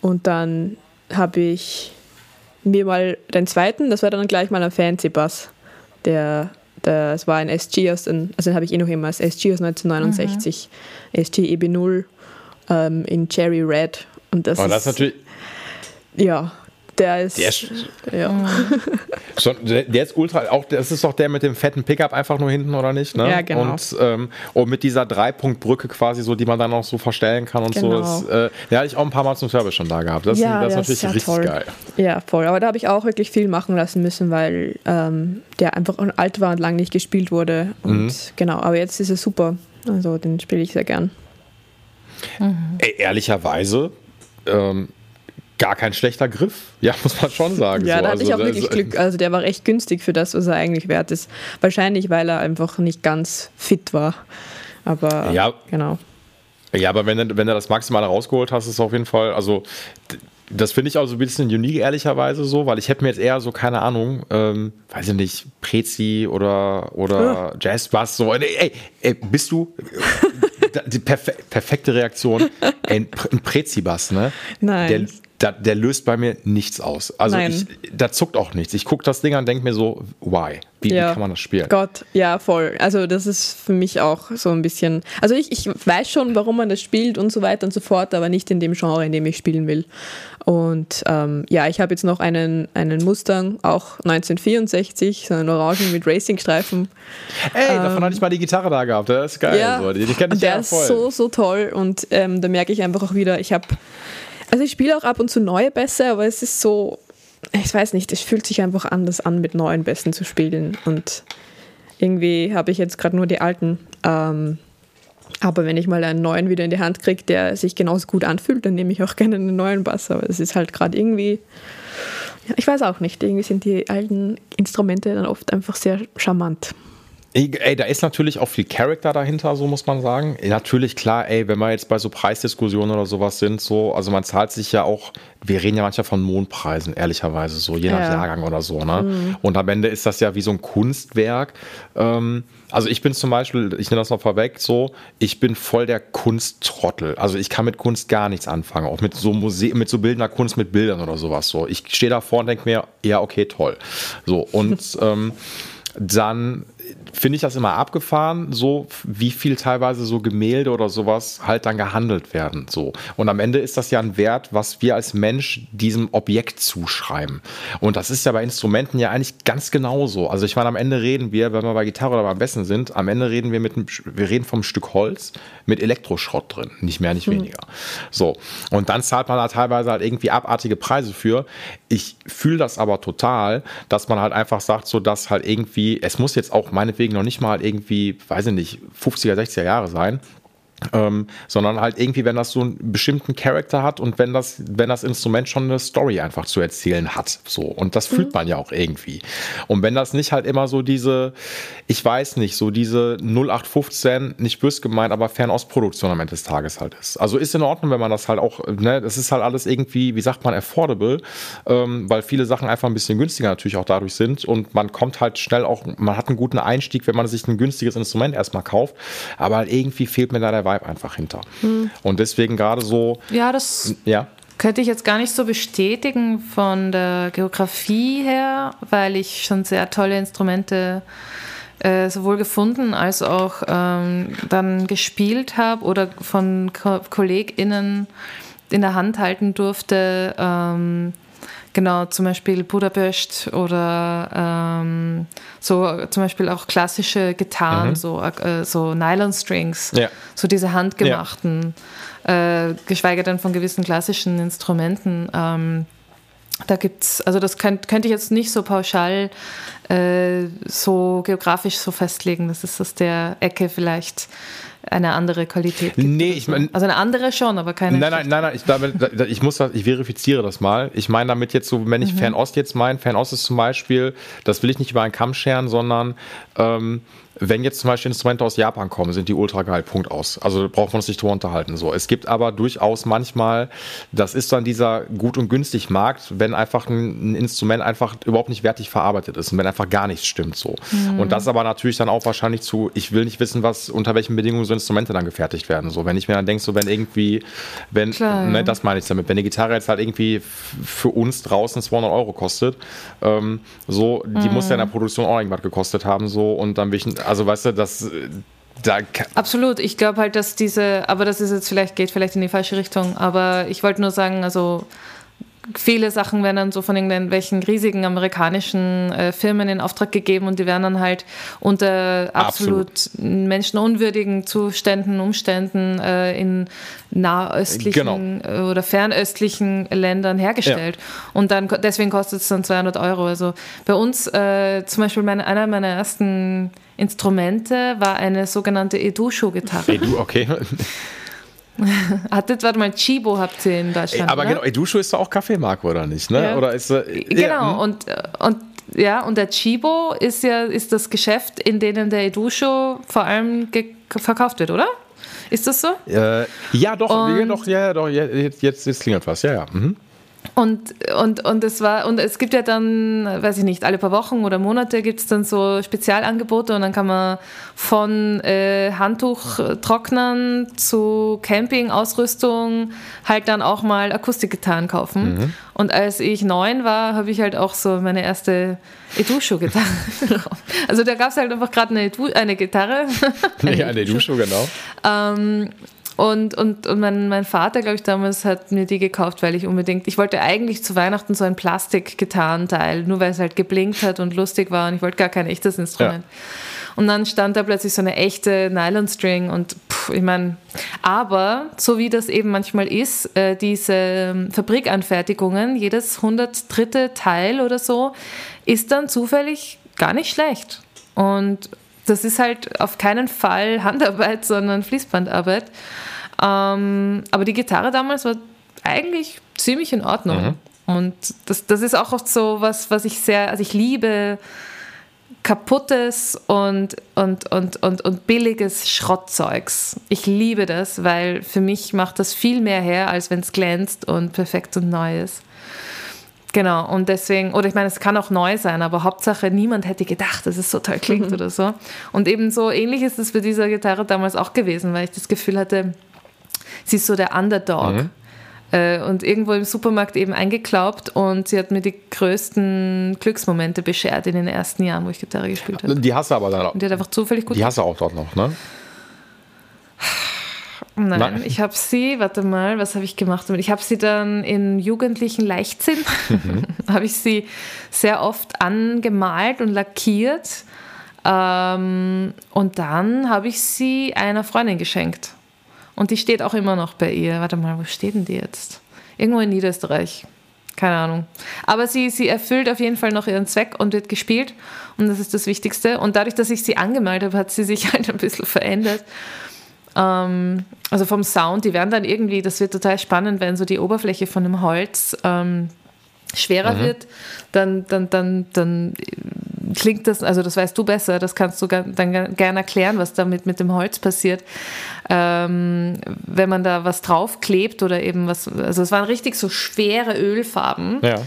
Und dann habe ich mir mal den zweiten, das war dann gleich mal ein Fancy Bass, der das war ein SG aus den, also den habe ich eh noch immer als SG aus 1969, mhm. SG EB0 ähm, in Cherry Red. Und das, oh, das ist natürlich. Ja, der ist. Der ist ja. (laughs) Schon, der, der, ist ultra. Auch das ist doch der mit dem fetten Pickup einfach nur hinten, oder nicht? Ne? Ja, genau. Und, ähm, und mit dieser Dreipunktbrücke quasi so, die man dann auch so verstellen kann und genau. so. Das, äh, den hatte ich auch ein paar Mal zum Service schon da gehabt. Das, ja, das, das ist natürlich ist ja richtig toll. geil. Ja, voll. Aber da habe ich auch wirklich viel machen lassen müssen, weil ähm, der einfach alt war und lange nicht gespielt wurde. Und mhm. genau, aber jetzt ist er super. Also den spiele ich sehr gern. Mhm. Ey, ehrlicherweise. Ähm, gar kein schlechter Griff. Ja, (laughs) muss man schon sagen. ja, so. da hatte also, ich auch wirklich Glück. Also der war recht günstig für das, was er eigentlich wert ist. Wahrscheinlich, weil er einfach nicht ganz fit war. Aber ja, genau. Ja, aber wenn, wenn du das Maximale rausgeholt hast, ist es auf jeden Fall, also das finde ich auch so ein bisschen unique, ehrlicherweise so, weil ich hätte mir jetzt eher so, keine Ahnung, ähm, weiß ich nicht, Prezi oder, oder ja. Jazzbass, so, ey, ey, bist du, (laughs) die perfe perfekte Reaktion, ein, ein Prezi-Bass, ne? (laughs) Nein. Der, da, der löst bei mir nichts aus. Also ich, da zuckt auch nichts. Ich gucke das Ding an und denke mir so, why? Wie, ja. wie, kann man das spielen? Gott, ja, voll. Also das ist für mich auch so ein bisschen. Also ich, ich weiß schon, warum man das spielt und so weiter und so fort, aber nicht in dem Genre, in dem ich spielen will. Und ähm, ja, ich habe jetzt noch einen, einen Mustang, auch 1964, so einen Orangen mit Racingstreifen. Ey, ähm, davon hatte ich mal die Gitarre da gehabt. Das ist geil. Ja, so. Die, die kenne ich der ja voll. ist so, so toll. Und ähm, da merke ich einfach auch wieder, ich habe also ich spiele auch ab und zu neue Bässe, aber es ist so, ich weiß nicht, es fühlt sich einfach anders an, mit neuen Bässen zu spielen. Und irgendwie habe ich jetzt gerade nur die alten. Ähm, aber wenn ich mal einen neuen wieder in die Hand kriege, der sich genauso gut anfühlt, dann nehme ich auch gerne einen neuen Bass. Aber es ist halt gerade irgendwie, ja, ich weiß auch nicht, irgendwie sind die alten Instrumente dann oft einfach sehr charmant. Ey, da ist natürlich auch viel Charakter dahinter, so muss man sagen. Natürlich, klar, ey, wenn wir jetzt bei so Preisdiskussionen oder sowas sind, so, also man zahlt sich ja auch, wir reden ja manchmal von Mondpreisen, ehrlicherweise, so, je nach ja. Jahrgang oder so, ne? Mhm. Und am Ende ist das ja wie so ein Kunstwerk. Ähm, also ich bin zum Beispiel, ich nehme das mal vorweg, so, ich bin voll der Kunsttrottel. Also ich kann mit Kunst gar nichts anfangen, auch mit so Muse mit so bildender Kunst mit Bildern oder sowas, so. Ich stehe davor und denke mir, ja, okay, toll. So, und, (laughs) ähm, dann finde ich das immer abgefahren, so wie viel teilweise so Gemälde oder sowas halt dann gehandelt werden. So. Und am Ende ist das ja ein Wert, was wir als Mensch diesem Objekt zuschreiben. Und das ist ja bei Instrumenten ja eigentlich ganz genauso. Also ich meine, am Ende reden wir, wenn wir bei Gitarre oder beim Besten sind, am Ende reden wir mit einem, wir reden vom Stück Holz mit Elektroschrott drin. Nicht mehr, nicht mhm. weniger. So. Und dann zahlt man da teilweise halt irgendwie abartige Preise für. Ich fühle das aber total, dass man halt einfach sagt, so dass halt irgendwie, es muss jetzt auch meinetwegen noch nicht mal irgendwie, weiß ich nicht, 50er, 60er Jahre sein. Ähm, sondern halt irgendwie, wenn das so einen bestimmten Charakter hat und wenn das, wenn das Instrument schon eine Story einfach zu erzählen hat. So. Und das mhm. fühlt man ja auch irgendwie. Und wenn das nicht halt immer so diese, ich weiß nicht, so diese 0815, nicht bös gemeint, aber Fernostproduktion am Ende des Tages halt ist. Also ist in Ordnung, wenn man das halt auch, ne, das ist halt alles irgendwie, wie sagt man, affordable, ähm, weil viele Sachen einfach ein bisschen günstiger natürlich auch dadurch sind und man kommt halt schnell auch, man hat einen guten Einstieg, wenn man sich ein günstiges Instrument erstmal kauft, aber halt irgendwie fehlt mir da der Vibe einfach hinter. Hm. Und deswegen gerade so. Ja, das. Ja. Könnte ich jetzt gar nicht so bestätigen von der Geografie her, weil ich schon sehr tolle Instrumente äh, sowohl gefunden als auch ähm, dann gespielt habe oder von Ko KollegInnen in der Hand halten durfte. Ähm, Genau, zum Beispiel Budapest oder ähm, so zum Beispiel auch klassische Gitarren, mhm. so, äh, so Nylon-Strings, ja. so diese handgemachten, ja. äh, geschweige denn von gewissen klassischen Instrumenten. Ähm, da gibt's, also das könnt, könnte ich jetzt nicht so pauschal äh, so geografisch so festlegen. Das ist aus der Ecke vielleicht eine andere Qualität gibt. Nee, ich meine. Also eine andere schon, aber keine. Nein, nein, nein, nein, ich, damit, ich muss das, ich verifiziere das mal. Ich meine damit jetzt so, wenn ich mhm. Fernost jetzt meine, Fernost ist zum Beispiel, das will ich nicht über einen Kamm scheren, sondern ähm, wenn jetzt zum Beispiel Instrumente aus Japan kommen, sind die ultra geil, Punkt aus. Also da braucht man uns nicht drüber unterhalten. So. Es gibt aber durchaus manchmal, das ist dann dieser gut und günstig Markt, wenn einfach ein, ein Instrument einfach überhaupt nicht wertig verarbeitet ist und wenn einfach gar nichts stimmt so. Mhm. Und das aber natürlich dann auch wahrscheinlich zu, ich will nicht wissen, was unter welchen Bedingungen so Instrumente dann gefertigt werden. So, wenn ich mir dann denke, so wenn irgendwie, wenn, Klar. ne, das meine ich damit, wenn die Gitarre jetzt halt irgendwie für uns draußen 200 Euro kostet, ähm, so, die mhm. muss ja in der Produktion auch irgendwas gekostet haben, so, und dann will ich, also weißt du, das da Absolut, ich glaube halt, dass diese, aber das ist jetzt vielleicht, geht vielleicht in die falsche Richtung, aber ich wollte nur sagen, also viele Sachen werden dann so von irgendwelchen riesigen amerikanischen äh, Firmen in Auftrag gegeben und die werden dann halt unter absolut, absolut. menschenunwürdigen Zuständen, Umständen äh, in nahöstlichen genau. Äh, oder fernöstlichen Ländern hergestellt. Ja. Und dann deswegen kostet es dann 200 Euro. Also bei uns äh, zum Beispiel meine, einer meiner ersten Instrumente war eine sogenannte Edusho-Gitarre. Edu, okay. (laughs) Hattet, warte mal, Chibo habt ihr in Deutschland. Aber ne? genau, Edusho ist doch auch Kaffeemarke, oder nicht? Ne? Ja. Oder ist, äh, genau, ja, hm? und, und ja, und der Chibo ist ja ist das Geschäft, in dem der Edusho vor allem verkauft wird, oder? Ist das so? Äh, ja, doch, und, doch, ja, doch, jetzt, jetzt, jetzt klingelt was, ja, ja. Mhm. Und, und, und es war, und es gibt ja dann, weiß ich nicht, alle paar Wochen oder Monate gibt es dann so Spezialangebote und dann kann man von äh, Handtuchtrocknern zu Campingausrüstung halt dann auch mal Akustikgitarren kaufen. Mhm. Und als ich neun war, habe ich halt auch so meine erste Edusho-Gitarre. (laughs) also da gab es halt einfach gerade eine, eine Gitarre. eine, (laughs) eine Edusho, genau. Ähm, und, und, und mein, mein Vater, glaube ich, damals hat mir die gekauft, weil ich unbedingt, ich wollte eigentlich zu Weihnachten so ein Plastik-Gitarrenteil, nur weil es halt geblinkt hat und lustig war und ich wollte gar kein echtes Instrument. Ja. Und dann stand da plötzlich so eine echte Nylon-String und pff, ich meine, aber so wie das eben manchmal ist, äh, diese ähm, Fabrikanfertigungen, jedes hundertdritte Teil oder so, ist dann zufällig gar nicht schlecht. Und das ist halt auf keinen Fall Handarbeit, (laughs) sondern Fließbandarbeit. Ähm, aber die Gitarre damals war eigentlich ziemlich in Ordnung. Mhm. Und das, das ist auch oft so was, was ich sehr, also ich liebe kaputtes und, und, und, und, und billiges Schrottzeugs. Ich liebe das, weil für mich macht das viel mehr her, als wenn es glänzt und perfekt und neu ist. Genau, und deswegen, oder ich meine, es kann auch neu sein, aber Hauptsache, niemand hätte gedacht, dass es so toll klingt mhm. oder so. Und eben so ähnlich ist es für diese Gitarre damals auch gewesen, weil ich das Gefühl hatte, sie ist so der Underdog. Mhm. äh, und irgendwo im Supermarkt eben eingeklaubt und sie hat mir die größten Glücksmomente beschert in den ersten Jahren, wo ich Gitarre gespielt habe. Die hast du aber dann auch. Und die hat einfach zufällig gut Die hast du auch dort noch, ne? Nein, Nein, ich habe sie, warte mal, was habe ich gemacht damit? Ich habe sie dann im jugendlichen Leichtsinn, mhm. (laughs) habe ich sie sehr oft angemalt und lackiert. Ähm, und dann habe ich sie einer Freundin geschenkt. Und die steht auch immer noch bei ihr. Warte mal, wo steht denn die jetzt? Irgendwo in Niederösterreich. Keine Ahnung. Aber sie, sie erfüllt auf jeden Fall noch ihren Zweck und wird gespielt. Und das ist das Wichtigste. Und dadurch, dass ich sie angemalt habe, hat sie sich (laughs) halt ein bisschen verändert. Ähm, also vom Sound, die werden dann irgendwie, das wird total spannend, wenn so die Oberfläche von einem Holz ähm, schwerer mhm. wird, dann, dann, dann, dann klingt das, also das weißt du besser, das kannst du dann gerne erklären, was damit mit dem Holz passiert. Ähm, wenn man da was draufklebt oder eben was, also es waren richtig so schwere Ölfarben. Ja.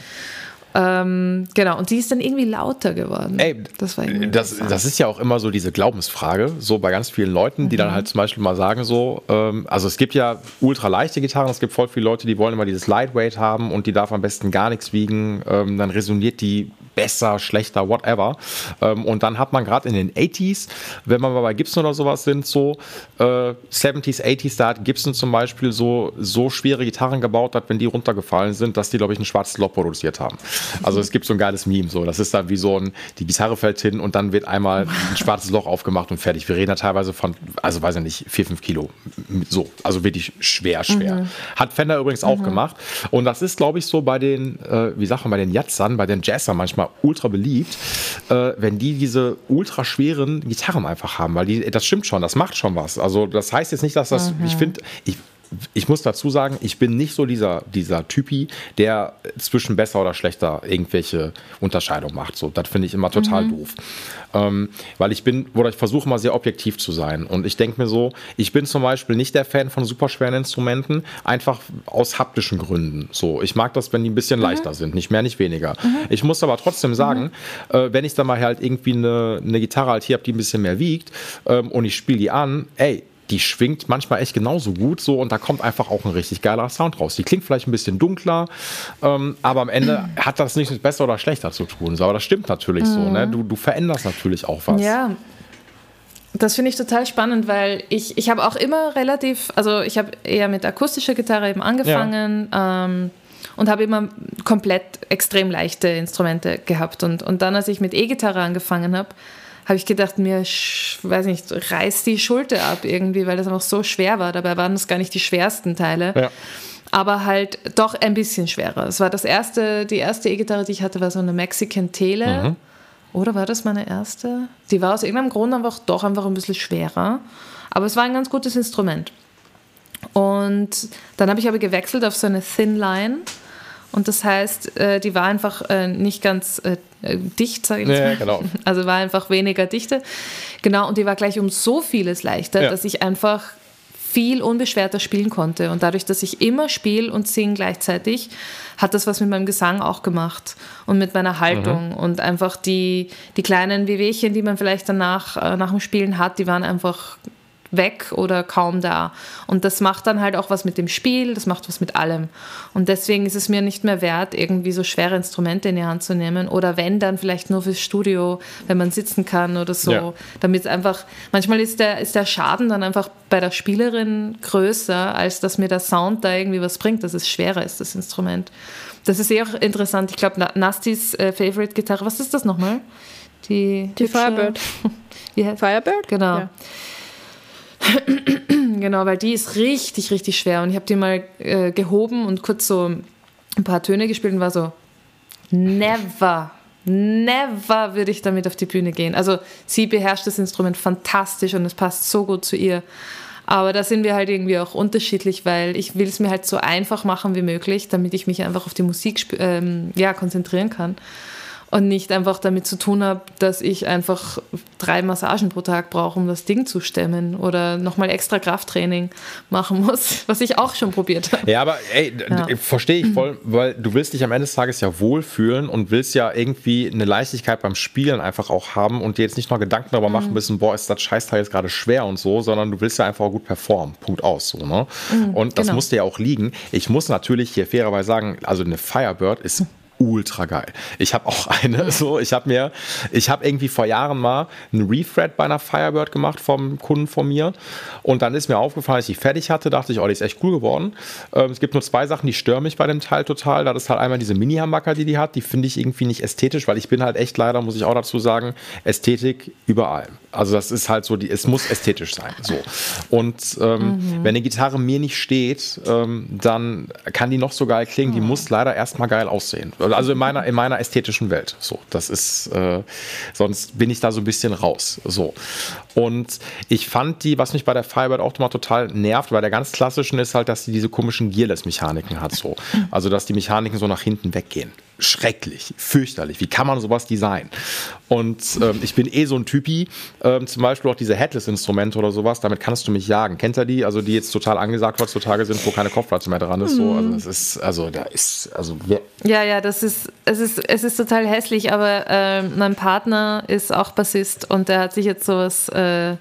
Ähm, genau, und die ist dann irgendwie lauter geworden. Ey, das, war das, das, ist ja auch immer so diese Glaubensfrage, so bei ganz vielen Leuten, die mhm. dann halt zum Beispiel mal sagen so, ähm, also es gibt ja ultra leichte Gitarren, es gibt voll viele Leute, die wollen immer dieses Lightweight haben und die darf am besten gar nichts wiegen, ähm, dann resoniert die besser, schlechter, whatever. Ähm, und dann hat man gerade in den 80s, wenn man mal bei Gibson oder sowas sind, so äh, 70s, 80s, da hat Gibson zum Beispiel so, so schwere Gitarren gebaut hat, wenn die runtergefallen sind, dass die, glaube ich, ein schwarzes Loch produziert haben. Also es gibt so ein geiles Meme, so. Das ist dann wie so ein, die Gitarre fällt hin und dann wird einmal ein schwarzes Loch aufgemacht und fertig. Wir reden da teilweise von, also weiß ich nicht, 4, 5 Kilo. So, also wirklich schwer, schwer. Mhm. Hat Fender übrigens mhm. auch gemacht. Und das ist, glaube ich, so bei den, äh, wie sagt man, bei den Jazzern, bei den Jazzern manchmal ultra beliebt, äh, wenn die diese ultra schweren Gitarren einfach haben, weil die, das stimmt schon, das macht schon was. Also das heißt jetzt nicht, dass das, mhm. ich finde, ich ich muss dazu sagen, ich bin nicht so dieser, dieser Typi, der zwischen besser oder schlechter irgendwelche Unterscheidungen macht. So, das finde ich immer total mhm. doof. Ähm, weil ich bin, oder ich versuche mal sehr objektiv zu sein. Und ich denke mir so, ich bin zum Beispiel nicht der Fan von superschweren Instrumenten, einfach aus haptischen Gründen. So, ich mag das, wenn die ein bisschen mhm. leichter sind, nicht mehr, nicht weniger. Mhm. Ich muss aber trotzdem sagen, mhm. äh, wenn ich dann mal halt irgendwie eine, eine Gitarre halt hier habe, die ein bisschen mehr wiegt ähm, und ich spiele die an, ey, die schwingt manchmal echt genauso gut so und da kommt einfach auch ein richtig geiler Sound raus. Die klingt vielleicht ein bisschen dunkler, ähm, aber am Ende (clears throat) hat das nichts mit besser oder schlechter zu tun. So, aber das stimmt natürlich mhm. so. Ne? Du, du veränderst natürlich auch was. Ja. Das finde ich total spannend, weil ich, ich habe auch immer relativ, also ich habe eher mit akustischer Gitarre eben angefangen ja. ähm, und habe immer komplett extrem leichte Instrumente gehabt. Und, und dann, als ich mit E-Gitarre angefangen habe, habe ich gedacht, mir, weiß nicht, reißt die Schulter ab irgendwie, weil das einfach so schwer war. Dabei waren das gar nicht die schwersten Teile. Ja. Aber halt doch ein bisschen schwerer. Es war das erste, die erste E-Gitarre, die ich hatte, war so eine Mexican Tele. Mhm. Oder war das meine erste? Die war aus irgendeinem Grund einfach doch einfach ein bisschen schwerer. Aber es war ein ganz gutes Instrument. Und dann habe ich aber gewechselt auf so eine Thin Line. Und das heißt, äh, die war einfach äh, nicht ganz äh, dicht, sage ich ja, mal. Genau. (laughs) Also war einfach weniger Dichte. Genau, und die war gleich um so vieles leichter, ja. dass ich einfach viel unbeschwerter spielen konnte. Und dadurch, dass ich immer spiele und singe gleichzeitig, hat das was mit meinem Gesang auch gemacht und mit meiner Haltung. Mhm. Und einfach die, die kleinen Wehwehchen, die man vielleicht danach nach dem Spielen hat, die waren einfach weg oder kaum da. Und das macht dann halt auch was mit dem Spiel, das macht was mit allem. Und deswegen ist es mir nicht mehr wert, irgendwie so schwere Instrumente in die Hand zu nehmen. Oder wenn, dann vielleicht nur fürs Studio, wenn man sitzen kann oder so. Ja. Damit es einfach, manchmal ist der, ist der Schaden dann einfach bei der Spielerin größer, als dass mir der Sound da irgendwie was bringt, dass es schwerer ist, das Instrument. Das ist eh auch interessant. Ich glaube, Nastis äh, Favorite-Gitarre, was ist das nochmal? Die, die Firebird. (laughs) Firebird? Genau. Ja. Genau, weil die ist richtig, richtig schwer. Und ich habe die mal äh, gehoben und kurz so ein paar Töne gespielt und war so, never, never würde ich damit auf die Bühne gehen. Also sie beherrscht das Instrument fantastisch und es passt so gut zu ihr. Aber da sind wir halt irgendwie auch unterschiedlich, weil ich will es mir halt so einfach machen wie möglich, damit ich mich einfach auf die Musik ähm, ja, konzentrieren kann. Und nicht einfach damit zu tun habe, dass ich einfach drei Massagen pro Tag brauche, um das Ding zu stemmen oder nochmal extra Krafttraining machen muss, (laughs) was ich auch schon probiert habe. Ja, aber ey, ja. verstehe ich (clears throat) voll, weil du willst dich am Ende des Tages ja wohlfühlen und willst ja irgendwie eine Leichtigkeit beim Spielen einfach auch haben und dir jetzt nicht noch Gedanken darüber machen müssen, boah, ist das Scheißteil jetzt gerade schwer und so, sondern du willst ja einfach auch gut performen. Punkt aus. So, ne? Mhm, und das genau. muss dir ja auch liegen. Ich muss natürlich hier fairerweise sagen, also eine Firebird ist (laughs) ultra geil. Ich habe auch (laughs) eine so, ich habe mir, ich habe irgendwie vor Jahren mal einen Refred bei einer Firebird gemacht vom Kunden von mir und dann ist mir aufgefallen, als ich die fertig hatte, dachte ich, oh, die ist echt cool geworden. Ähm, es gibt nur zwei Sachen, die stören mich bei dem Teil total. Das ist halt einmal diese Mini-Hambacker, die die hat, die finde ich irgendwie nicht ästhetisch, weil ich bin halt echt leider, muss ich auch dazu sagen, Ästhetik überall. Also das ist halt so, die, es muss ästhetisch sein. So. Und ähm, mhm. wenn eine Gitarre mir nicht steht, ähm, dann kann die noch so geil klingen, die mhm. muss leider erstmal geil aussehen. Also in meiner, in meiner ästhetischen Welt. So, das ist, äh, sonst bin ich da so ein bisschen raus. So. Und ich fand die, was mich bei der Firebird auch mal total nervt, bei der ganz klassischen ist halt, dass sie diese komischen Gearless-Mechaniken hat. So. (laughs) Also, dass die Mechaniken so nach hinten weggehen schrecklich, fürchterlich. Wie kann man sowas designen? Und ähm, ich bin eh so ein Typi, ähm, zum Beispiel auch diese Headless-Instrumente oder sowas, damit kannst du mich jagen. Kennt ihr die? Also die jetzt total angesagt heutzutage sind, wo keine Kopfplatte mehr dran ist. So. Also das ist, also da ist, also Ja, ja, das ist, es ist, es ist total hässlich, aber äh, mein Partner ist auch Bassist und der hat sich jetzt sowas äh,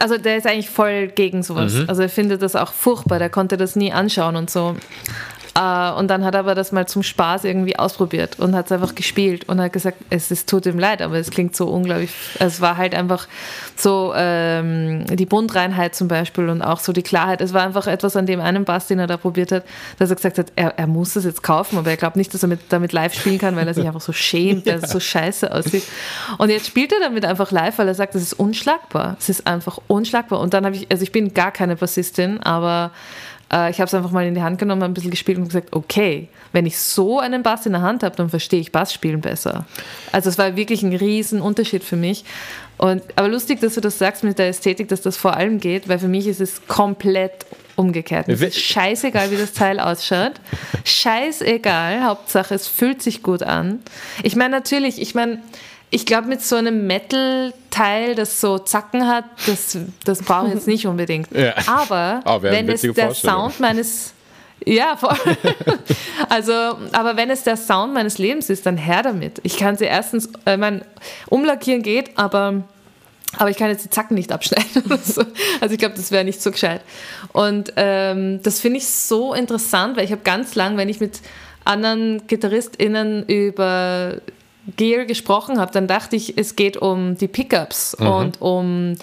also der ist eigentlich voll gegen sowas. Mhm. Also er findet das auch furchtbar, der konnte das nie anschauen und so. Äh, und dann hat er aber das mal zum Spaß irgendwie ausprobiert und hat es einfach gespielt und hat gesagt, es, es tut ihm leid, aber es klingt so unglaublich. Es war halt einfach so ähm, die Bundreinheit zum Beispiel und auch so die Klarheit. Es war einfach etwas an dem einen Bass, den er da probiert hat, dass er gesagt hat, er, er muss es jetzt kaufen, aber er glaubt nicht, dass er mit, damit live spielen kann, weil er sich einfach so schämt, (laughs) dass es so scheiße aussieht. Und jetzt spielt er damit einfach live, weil er sagt, es ist unschlagbar. Es ist einfach unschlagbar. Und dann habe ich, also ich bin gar keine Bassistin, aber äh, ich habe es einfach mal in die Hand genommen, ein bisschen gespielt und gesagt, okay, wenn ich so einen Bass in der Hand habe, dann verstehe ich Bassspielen besser. Also es war wirklich ein riesen Unterschied für mich. Und, aber lustig, dass du das sagst mit der Ästhetik, dass das vor allem geht, weil für mich ist es komplett umgekehrt. Es ist scheißegal, wie das Teil ausschaut. Scheißegal, Hauptsache es fühlt sich gut an. Ich meine natürlich, ich meine, ich glaube, mit so einem Metal-Teil, das so Zacken hat, das, das brauche ich jetzt nicht unbedingt. Ja. Aber oh, wenn es der Sound meines ja, voll. (laughs) also, aber wenn es der Sound meines Lebens ist, dann her damit. Ich kann sie erstens, äh, mein umlackieren geht, aber, aber ich kann jetzt die Zacken nicht abschneiden. (laughs) so. Also ich glaube, das wäre nicht so gescheit. Und ähm, das finde ich so interessant, weil ich habe ganz lang, wenn ich mit anderen GitarristInnen über Gear gesprochen habe, dann dachte ich, es geht um die Pickups mhm. und um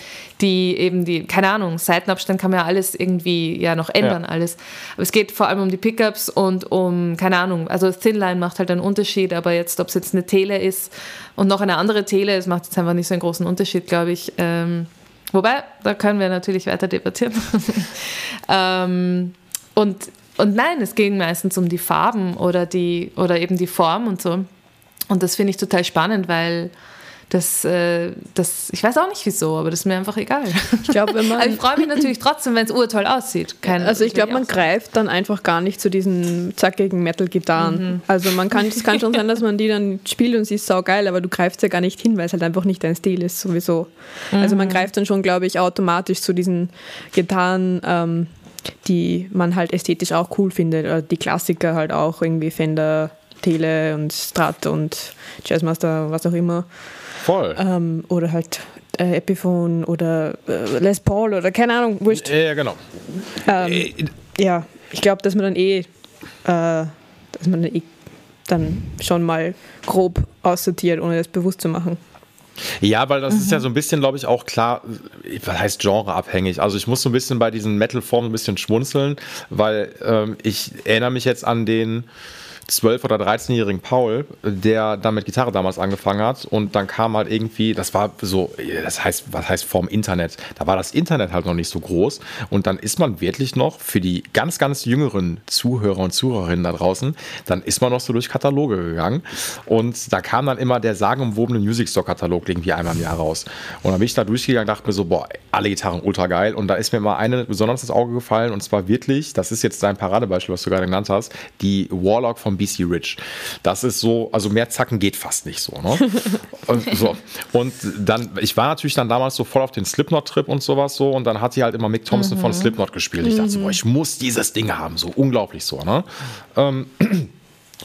die eben die, keine Ahnung, Seitenabstand kann man ja alles irgendwie ja noch ändern, ja. alles. Aber es geht vor allem um die Pickups und um, keine Ahnung, also Thinline macht halt einen Unterschied, aber jetzt, ob es jetzt eine Tele ist und noch eine andere Tele, es macht jetzt einfach nicht so einen großen Unterschied, glaube ich. Ähm, wobei, da können wir natürlich weiter debattieren. (laughs) ähm, und, und nein, es ging meistens um die Farben oder, die, oder eben die Form und so. Und das finde ich total spannend, weil das, äh, das, ich weiß auch nicht wieso, aber das ist mir einfach egal. Ich, glaub, wenn (laughs) man aber ich freue mich natürlich trotzdem, wenn es urtoll aussieht. Kein, also ich glaube, man greift dann einfach gar nicht zu diesen zackigen Metal-Gitarren. Mhm. Also man kann, es kann schon sein, dass man die dann spielt und sie ist saugeil, aber du greifst ja gar nicht hin, weil es halt einfach nicht dein Stil ist sowieso. Mhm. Also man mhm. greift dann schon, glaube ich, automatisch zu diesen Gitarren, ähm, die man halt ästhetisch auch cool findet. Oder die Klassiker halt auch irgendwie Fender Tele und Strat und Jazzmaster, was auch immer. Voll. Ähm, oder halt äh, Epiphone oder äh, Les Paul oder keine Ahnung, wurscht. Ja, genau. Ähm, äh, ja, ich glaube, dass man dann eh, äh, dass man dann eh dann schon mal grob aussortiert, ohne das bewusst zu machen. Ja, weil das mhm. ist ja mhm. so ein bisschen, glaube ich, auch klar, was heißt genreabhängig. Also ich muss so ein bisschen bei diesen Metal-Formen ein bisschen schmunzeln, weil ähm, ich erinnere mich jetzt an den 12- oder 13-jährigen Paul, der dann mit Gitarre damals angefangen hat und dann kam halt irgendwie, das war so, das heißt, was heißt vorm Internet? Da war das Internet halt noch nicht so groß und dann ist man wirklich noch für die ganz, ganz jüngeren Zuhörer und Zuhörerinnen da draußen, dann ist man noch so durch Kataloge gegangen und da kam dann immer der sagenumwobene Music Store Katalog irgendwie einmal im Jahr raus und dann bin ich da durchgegangen, dachte mir so, boah, alle Gitarren ultra geil und da ist mir mal eine besonders ins Auge gefallen und zwar wirklich, das ist jetzt dein Paradebeispiel, was du gerade genannt hast, die Warlock von BC Rich. Das ist so, also mehr zacken geht fast nicht so. Ne? (laughs) und, so. und dann, ich war natürlich dann damals so voll auf den Slipknot-Trip und sowas so und dann hat sie halt immer Mick Thompson mhm. von Slipknot gespielt. Ich dachte so, boah, ich muss dieses Ding haben, so unglaublich so. Ne? Ähm,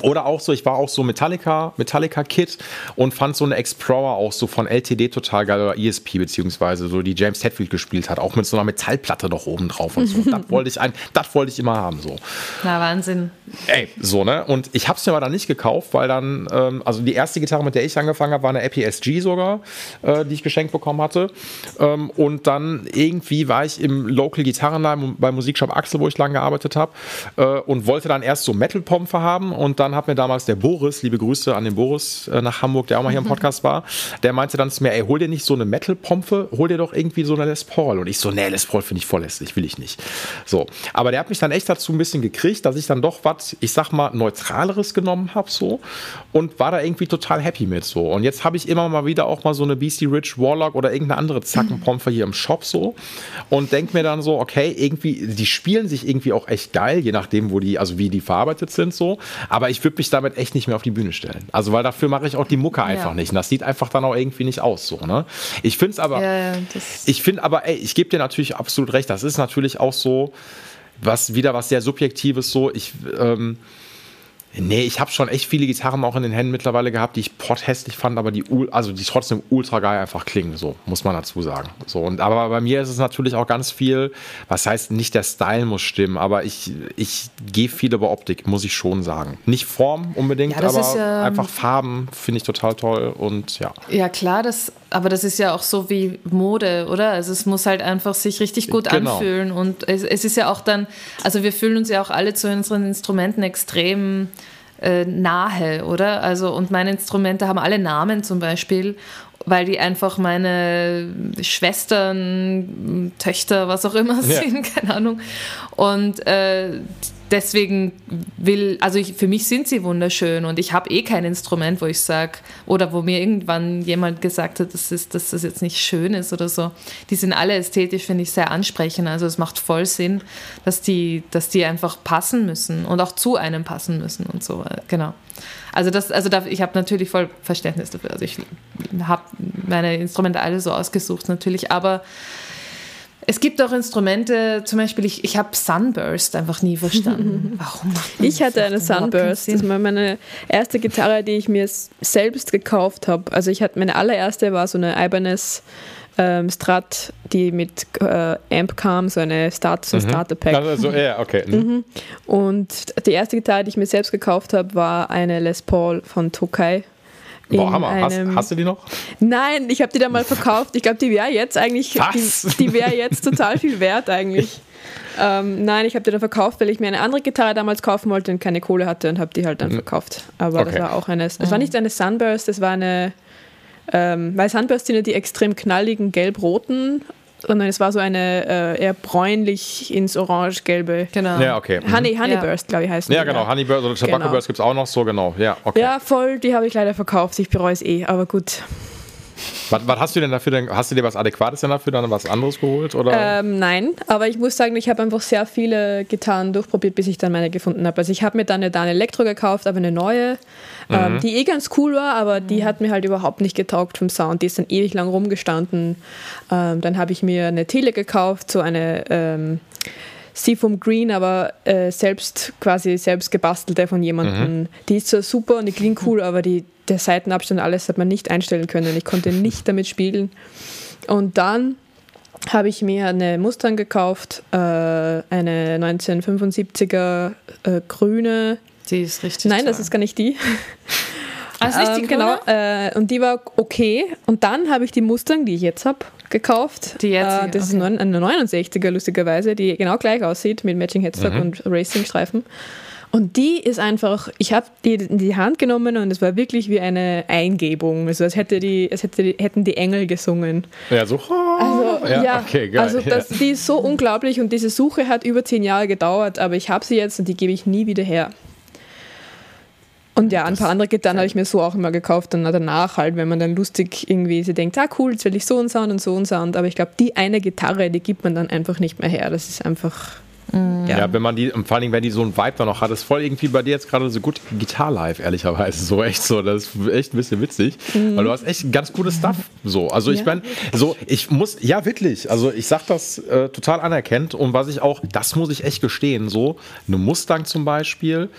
oder auch so, ich war auch so Metallica, Metallica Kit und fand so eine Explorer auch so von LTD total geil oder ESP beziehungsweise so die James Hetfield gespielt hat, auch mit so einer Metallplatte noch oben drauf und so. (laughs) das wollte ich ein, das wollte ich immer haben so. Na Wahnsinn. Ey, so ne und ich habe es mir aber dann nicht gekauft, weil dann ähm, also die erste Gitarre, mit der ich angefangen habe, war eine Epi SG sogar, äh, die ich geschenkt bekommen hatte ähm, und dann irgendwie war ich im Local Gitarrenladen beim Musikshop Axel, wo ich lange gearbeitet habe äh, und wollte dann erst so Metal Pompe haben und dann dann hat mir damals der Boris, liebe Grüße an den Boris äh, nach Hamburg, der auch mal hier im mhm. Podcast war, der meinte dann zu mir, ey, hol dir nicht so eine Metal-Pompe, hol dir doch irgendwie so eine Les Paul. Und ich so, nee, Les Paul finde ich voll hässlich, will ich nicht. So, aber der hat mich dann echt dazu ein bisschen gekriegt, dass ich dann doch was, ich sag mal, neutraleres genommen habe so und war da irgendwie total happy mit so. Und jetzt habe ich immer mal wieder auch mal so eine BC Rich Warlock oder irgendeine andere Zackenpompe hier im Shop so und denke mir dann so, okay, irgendwie, die spielen sich irgendwie auch echt geil, je nachdem, wo die, also wie die verarbeitet sind so. Aber ich ich würde mich damit echt nicht mehr auf die Bühne stellen. Also, weil dafür mache ich auch die Mucke einfach ja. nicht. Und das sieht einfach dann auch irgendwie nicht aus, so, ne? Ich finde es aber, ja, ich finde aber, ey, ich gebe dir natürlich absolut recht. Das ist natürlich auch so, was wieder was sehr Subjektives so. Ich, ähm, Nee, ich habe schon echt viele Gitarren auch in den Händen mittlerweile gehabt, die ich potthässlich fand, aber die, also die trotzdem ultra geil einfach klingen, so muss man dazu sagen. So, und, aber bei mir ist es natürlich auch ganz viel, was heißt, nicht der Style muss stimmen, aber ich, ich gehe viel über Optik, muss ich schon sagen. Nicht Form unbedingt, ja, aber ist, ähm, einfach Farben finde ich total toll und ja. Ja, klar, das, aber das ist ja auch so wie Mode, oder? Also es muss halt einfach sich richtig gut genau. anfühlen und es, es ist ja auch dann, also wir fühlen uns ja auch alle zu unseren Instrumenten extrem äh, nahe, oder? Also, und meine Instrumente haben alle Namen zum Beispiel, weil die einfach meine Schwestern, Töchter, was auch immer ja. (laughs) sind, keine Ahnung. Und äh, deswegen will, also ich, für mich sind sie wunderschön und ich habe eh kein Instrument, wo ich sage, oder wo mir irgendwann jemand gesagt hat, dass, ist, dass das jetzt nicht schön ist oder so. Die sind alle ästhetisch, finde ich, sehr ansprechend. Also es macht voll Sinn, dass die, dass die einfach passen müssen und auch zu einem passen müssen und so. Genau. Also das, also da, ich habe natürlich voll Verständnis dafür. Also ich habe meine Instrumente alle so ausgesucht natürlich, aber es gibt auch Instrumente, zum Beispiel, ich, ich habe Sunburst einfach nie verstanden. (laughs) Warum? Ich hatte eine Sunburst. Das war meine erste Gitarre, die ich mir selbst gekauft habe. Also ich hatte meine allererste war so eine Ibanez ähm, Strat, die mit äh, Amp kam, so eine Start, so mhm. Starter Pack. Also, ja, okay. Mhm. Mhm. Und die erste Gitarre, die ich mir selbst gekauft habe, war eine Les Paul von Tokai. Boah, Hammer. Hast, hast, du die noch? Nein, ich habe die dann mal verkauft. Ich glaube, die wäre jetzt eigentlich, Was? die, die wäre jetzt total viel wert eigentlich. (laughs) Ähm, nein, ich habe die dann verkauft, weil ich mir eine andere Gitarre damals kaufen wollte und keine Kohle hatte und habe die halt dann mhm. verkauft. Aber okay. das war auch eine, es war nicht eine Sunburst, das war eine, ähm, weil Sunburst sind ja die extrem knalligen gelb-roten sondern es war so eine äh, eher bräunlich ins orange-gelbe. Genau. Ja, okay. Mhm. Honey, Honeyburst, ja. glaube ich, heißt Ja, genau. Ja. Honeyburst oder Tobacco genau. Burst gibt es auch noch so, genau. Ja, okay. Ja, voll, die habe ich leider verkauft. Ich bereue es eh, aber gut. Was, was, hast du denn dafür? Denn, hast du dir was Adäquates denn dafür dann was anderes geholt? Oder? Ähm, nein, aber ich muss sagen, ich habe einfach sehr viele Gitarren durchprobiert, bis ich dann meine gefunden habe. Also ich habe mir dann eine Dan Elektro gekauft, aber eine neue, ähm, mhm. die eh ganz cool war, aber die hat mir halt überhaupt nicht getaugt vom Sound. Die ist dann ewig lang rumgestanden. Ähm, dann habe ich mir eine Tele gekauft, so eine ähm, Seafoam Green, aber äh, selbst quasi selbst gebastelte von jemandem. Mhm. Die ist so super und die klingt cool, aber die, der Seitenabstand, alles hat man nicht einstellen können. Ich konnte nicht damit spielen. Und dann habe ich mir eine Mustang gekauft, äh, eine 1975er äh, grüne. Die ist richtig. Nein, toll. das ist gar nicht die. Also nicht die ähm, genau, äh, und die war okay. Und dann habe ich die Mustang, die ich jetzt habe, gekauft. Die jetzige, äh, das okay. ist eine 69er, lustigerweise, die genau gleich aussieht mit Matching Headstock mhm. und Racing-Streifen. Und die ist einfach, ich habe die in die Hand genommen und es war wirklich wie eine Eingebung. Also als hätte die, als hätte die, hätten die Engel gesungen. Ja, so. Also, ja, ja okay, geil. Also das, die ist so unglaublich und diese Suche hat über zehn Jahre gedauert, aber ich habe sie jetzt und die gebe ich nie wieder her. Und ja, ein paar andere Gitarren habe ich mir so auch immer gekauft und danach halt, wenn man dann lustig irgendwie sie denkt, ah cool, jetzt will ich so einen Sound und so einen Sound. Aber ich glaube, die eine Gitarre, die gibt man dann einfach nicht mehr her. Das ist einfach Mhm. Ja. wenn man die, vor allem, wenn die so einen Vibe da noch hat, ist voll irgendwie bei dir jetzt gerade so gut Gitarre live, ehrlicherweise. So echt so, das ist echt ein bisschen witzig, mhm. weil du hast echt ganz gutes Stuff. So, also ich ja. meine, so, ich muss, ja, wirklich, also ich sag das äh, total anerkennt und was ich auch, das muss ich echt gestehen, so, eine Mustang zum Beispiel,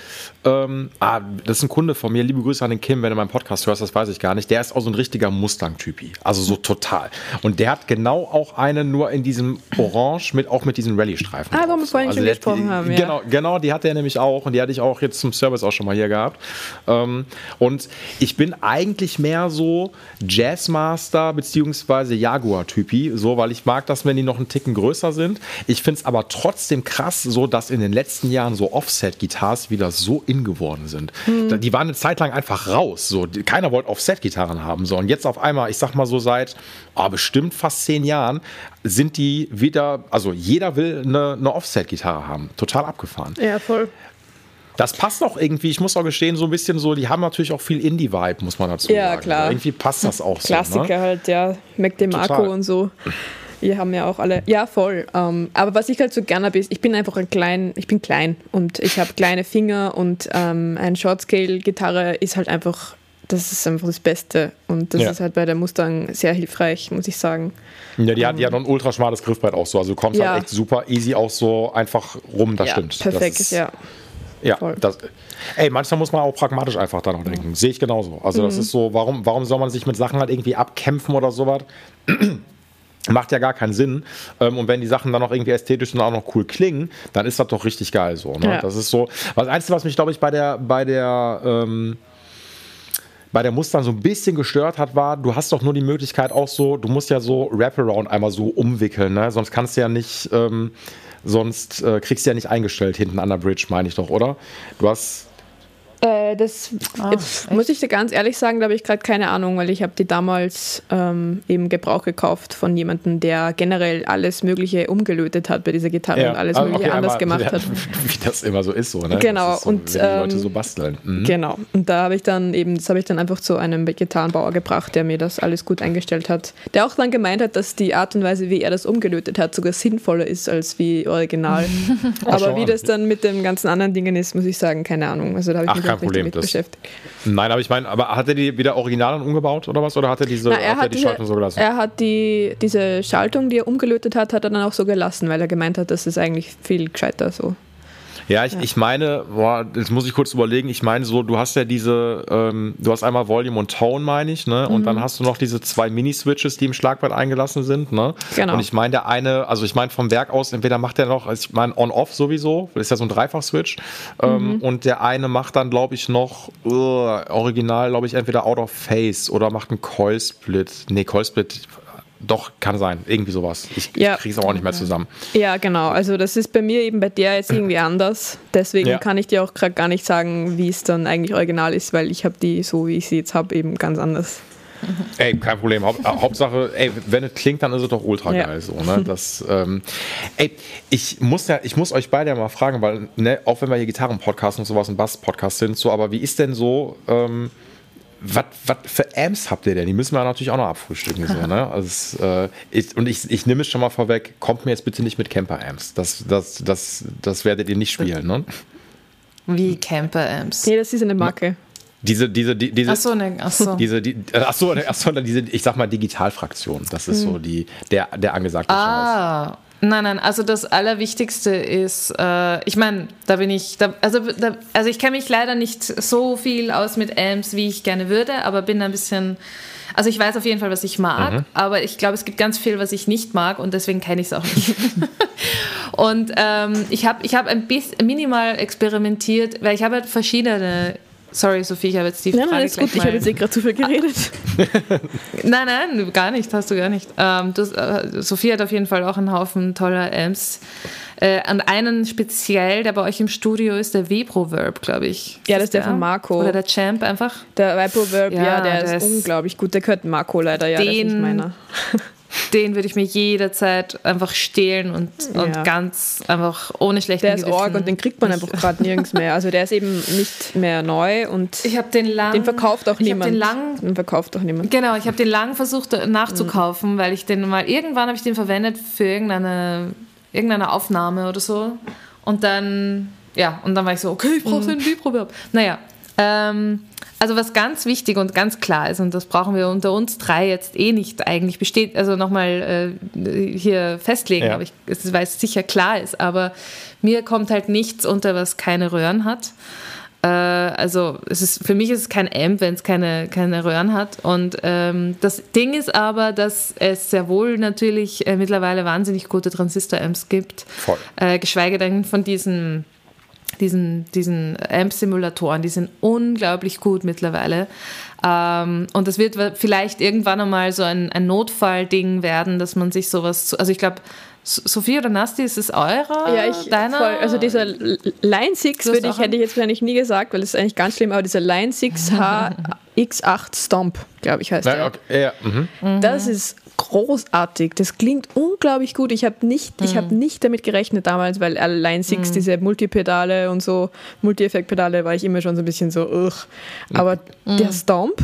ähm, ah, das ist ein Kunde von mir, liebe Grüße an den Kim, wenn du meinen Podcast hörst, das weiß ich gar nicht, der ist auch so ein richtiger Mustang-Typi, also so total. Und der hat genau auch eine nur in diesem Orange mit, auch mit diesen Rallye-Streifen. Ah, warum vorhin also schon gesprochen die, haben. Ja. Genau, genau, die hatte er nämlich auch und die hatte ich auch jetzt zum Service auch schon mal hier gehabt. Ähm, und ich bin eigentlich mehr so Jazzmaster bzw. Jaguar-Typi, so, weil ich mag das, wenn die noch einen Ticken größer sind. Ich finde es aber trotzdem krass, so dass in den letzten Jahren so Offset-Gitars wieder so in geworden sind. Mhm. Die waren eine Zeit lang einfach raus. So. Keiner wollte Offset-Gitarren haben. So. Und jetzt auf einmal, ich sag mal so seit oh, bestimmt fast zehn Jahren, sind die wieder, also jeder will eine, eine Offset-Gitarre haben. Total abgefahren. Ja, voll. Das passt auch irgendwie, ich muss auch gestehen, so ein bisschen so, die haben natürlich auch viel Indie-Vibe, muss man dazu ja, sagen. Ja, klar. Irgendwie passt das auch Klassiker so. Klassiker ne? halt, ja. Mac DeMarco und so. Wir haben ja auch alle, ja voll. Ähm, aber was ich halt so gerne habe, ist, ich bin einfach ein klein, ich bin klein und ich habe kleine Finger und ähm, ein Shortscale-Gitarre ist halt einfach das ist einfach das Beste. Und das ja. ist halt bei der Mustang sehr hilfreich, muss ich sagen. Ja, die, um, hat, die hat noch ein ultraschmales Griffbrett auch so. Also du kommst ja. halt echt super easy auch so einfach rum, das ja, stimmt. Perfekt, ist, ja. Ja, das, ey, manchmal muss man auch pragmatisch einfach da noch denken. Sehe ich genauso. Also, das mhm. ist so, warum, warum soll man sich mit Sachen halt irgendwie abkämpfen oder sowas? Macht ja gar keinen Sinn. Ähm, und wenn die Sachen dann noch irgendwie ästhetisch und auch noch cool klingen, dann ist das doch richtig geil so. Ne? Ja. Das ist so. Das Einzige, was mich, glaube ich, bei der, bei der ähm, bei der Mustang so ein bisschen gestört hat, war, du hast doch nur die Möglichkeit auch so, du musst ja so Wraparound einmal so umwickeln, ne? sonst kannst du ja nicht, ähm, sonst äh, kriegst du ja nicht eingestellt hinten an der Bridge, meine ich doch, oder? Du hast äh, das ah, muss ich dir ganz ehrlich sagen, da habe ich gerade keine Ahnung, weil ich habe die damals ähm, eben Gebrauch gekauft von jemandem, der generell alles Mögliche umgelötet hat bei dieser Gitarre ja. und alles also, Mögliche okay, anders gemacht (laughs) ja, hat. Wie das immer so ist, so, ne? Genau. So, und wenn die Leute ähm, so basteln. Mhm. Genau. Und da habe ich dann eben, das habe ich dann einfach zu einem Gitarrenbauer gebracht, der mir das alles gut eingestellt hat. Der auch dann gemeint hat, dass die Art und Weise, wie er das umgelötet hat, sogar sinnvoller ist als wie original. (laughs) Aber wie das dann mit den ganzen anderen Dingen ist, muss ich sagen, keine Ahnung. Also da habe ich Ach, mich kein Problem. Das, beschäftigt. Nein, aber ich meine, aber hat er die wieder original umgebaut oder was? Oder hat er diese Na, er hat, hat er die diese, Schaltung so gelassen? Er hat die, diese Schaltung, die er umgelötet hat, hat er dann auch so gelassen, weil er gemeint hat, das ist eigentlich viel gescheiter so. Ja, ich, ja. ich meine, boah, jetzt muss ich kurz überlegen, ich meine so, du hast ja diese, ähm, du hast einmal Volume und Tone, meine ich, ne? Und mhm. dann hast du noch diese zwei Mini-Switches, die im Schlagbrett eingelassen sind, ne? Genau. Und ich meine, der eine, also ich meine vom Werk aus, entweder macht er noch, also ich meine On-Off sowieso, das ist ja so ein Dreifach-Switch. Ähm, mhm. Und der eine macht dann, glaube ich, noch uh, original, glaube ich, entweder Out of Phase oder macht einen Coil-Split. Nee, Coil-Split doch, kann sein. Irgendwie sowas. Ich, ja. ich kriege es auch nicht mehr zusammen. Ja, genau. Also das ist bei mir eben bei der jetzt irgendwie (clears throat) anders. Deswegen ja. kann ich dir auch gerade gar nicht sagen, wie es dann eigentlich original ist, weil ich habe die, so wie ich sie jetzt habe, eben ganz anders. Ey, kein Problem. Haupt, äh, Hauptsache, ey, wenn es klingt, dann ist es doch ultra geil. Ja. So, ne? das, ähm, ey, ich muss ja, ich muss euch beide ja mal fragen, weil, ne, auch wenn wir hier Gitarren-Podcast und sowas und Bass-Podcast sind, so, aber wie ist denn so, ähm, was für Amps habt ihr denn? Die müssen wir natürlich auch noch abfrühstücken. So, ne? (laughs) also, äh, ich, und ich, ich nehme es schon mal vorweg, kommt mir jetzt bitte nicht mit Camper-Amps. Das, das, das, das werdet ihr nicht spielen, ne? Wie Camper-Amps? Nee, das ist eine Marke. Diese, diese, die, diese, achso, ne, achso. Diese, die, achso, achso, diese, ich sag mal, Digitalfraktion. Das ist hm. so die, der, der angesagte ah. Chance. Nein, nein, also das Allerwichtigste ist, äh, ich meine, da bin ich, da, also, da, also ich kenne mich leider nicht so viel aus mit Amps, wie ich gerne würde, aber bin ein bisschen, also ich weiß auf jeden Fall, was ich mag, mhm. aber ich glaube, es gibt ganz viel, was ich nicht mag und deswegen kenne ich es auch nicht. (laughs) und ähm, ich habe ich hab ein bisschen minimal experimentiert, weil ich habe halt verschiedene Sorry, Sophie, ich habe jetzt die Frage. Nein, nein, ist gut. Ich habe jetzt eh gerade zu viel geredet. (laughs) nein, nein, gar nicht, hast du gar nicht. Ähm, du, äh, Sophie hat auf jeden Fall auch einen Haufen toller Amps. Äh, und einen speziell, der bei euch im Studio ist, der Vibro-Verb, glaube ich. Ja, das ist der, der von Marco. Oder der Champ einfach. Der Vibro-Verb, ja, ja, der, der ist, ist, unglaublich gut. Der gehört Marco leider, ja, den, das ist nicht meiner. (laughs) den würde ich mir jederzeit einfach stehlen und, und ja. ganz einfach ohne schlechten Der ist Gewissen. Org und den kriegt man einfach gerade nirgends mehr. Also der ist eben nicht mehr neu und ich den lang, den verkauft auch niemand. Den, lang, den verkauft auch niemand. Genau, ich habe den lang versucht nachzukaufen, mhm. weil ich den mal irgendwann habe ich den verwendet für irgendeine irgendeiner Aufnahme oder so. Und dann, ja, und dann war ich so, okay, ich brauche so einen Vibroverb. Naja, ähm, also was ganz wichtig und ganz klar ist, und das brauchen wir unter uns drei jetzt eh nicht eigentlich besteht, also nochmal äh, hier festlegen, ja. aber ich, weil es sicher klar ist, aber mir kommt halt nichts unter, was keine Röhren hat. Äh, also es ist, für mich ist es kein Amp, wenn es keine, keine Röhren hat. Und ähm, das Ding ist aber, dass es sehr wohl natürlich äh, mittlerweile wahnsinnig gute Transistor-Amps gibt. Voll. Äh, geschweige denn von diesen diesen, diesen AMP-Simulatoren, die sind unglaublich gut mittlerweile. Ähm, und das wird vielleicht irgendwann einmal so ein, ein Notfallding werden, dass man sich sowas, zu, also ich glaube, Sophie oder Nasti, ist es eurer? Ja, ich, deiner? Voll. Also dieser Line 6 würde ich, hätte ich jetzt wahrscheinlich nie gesagt, weil das ist eigentlich ganz schlimm, aber dieser Line 6 HX8 Stomp, glaube ich, heißt Nein, der. Okay. Ja. Mhm. Das ist großartig. Das klingt unglaublich gut. Ich habe nicht, mhm. hab nicht damit gerechnet damals, weil Line 6, mhm. diese Multipedale und so, Multi-Effekt-Pedale, war ich immer schon so ein bisschen so, ugh. Aber mhm. der Stomp,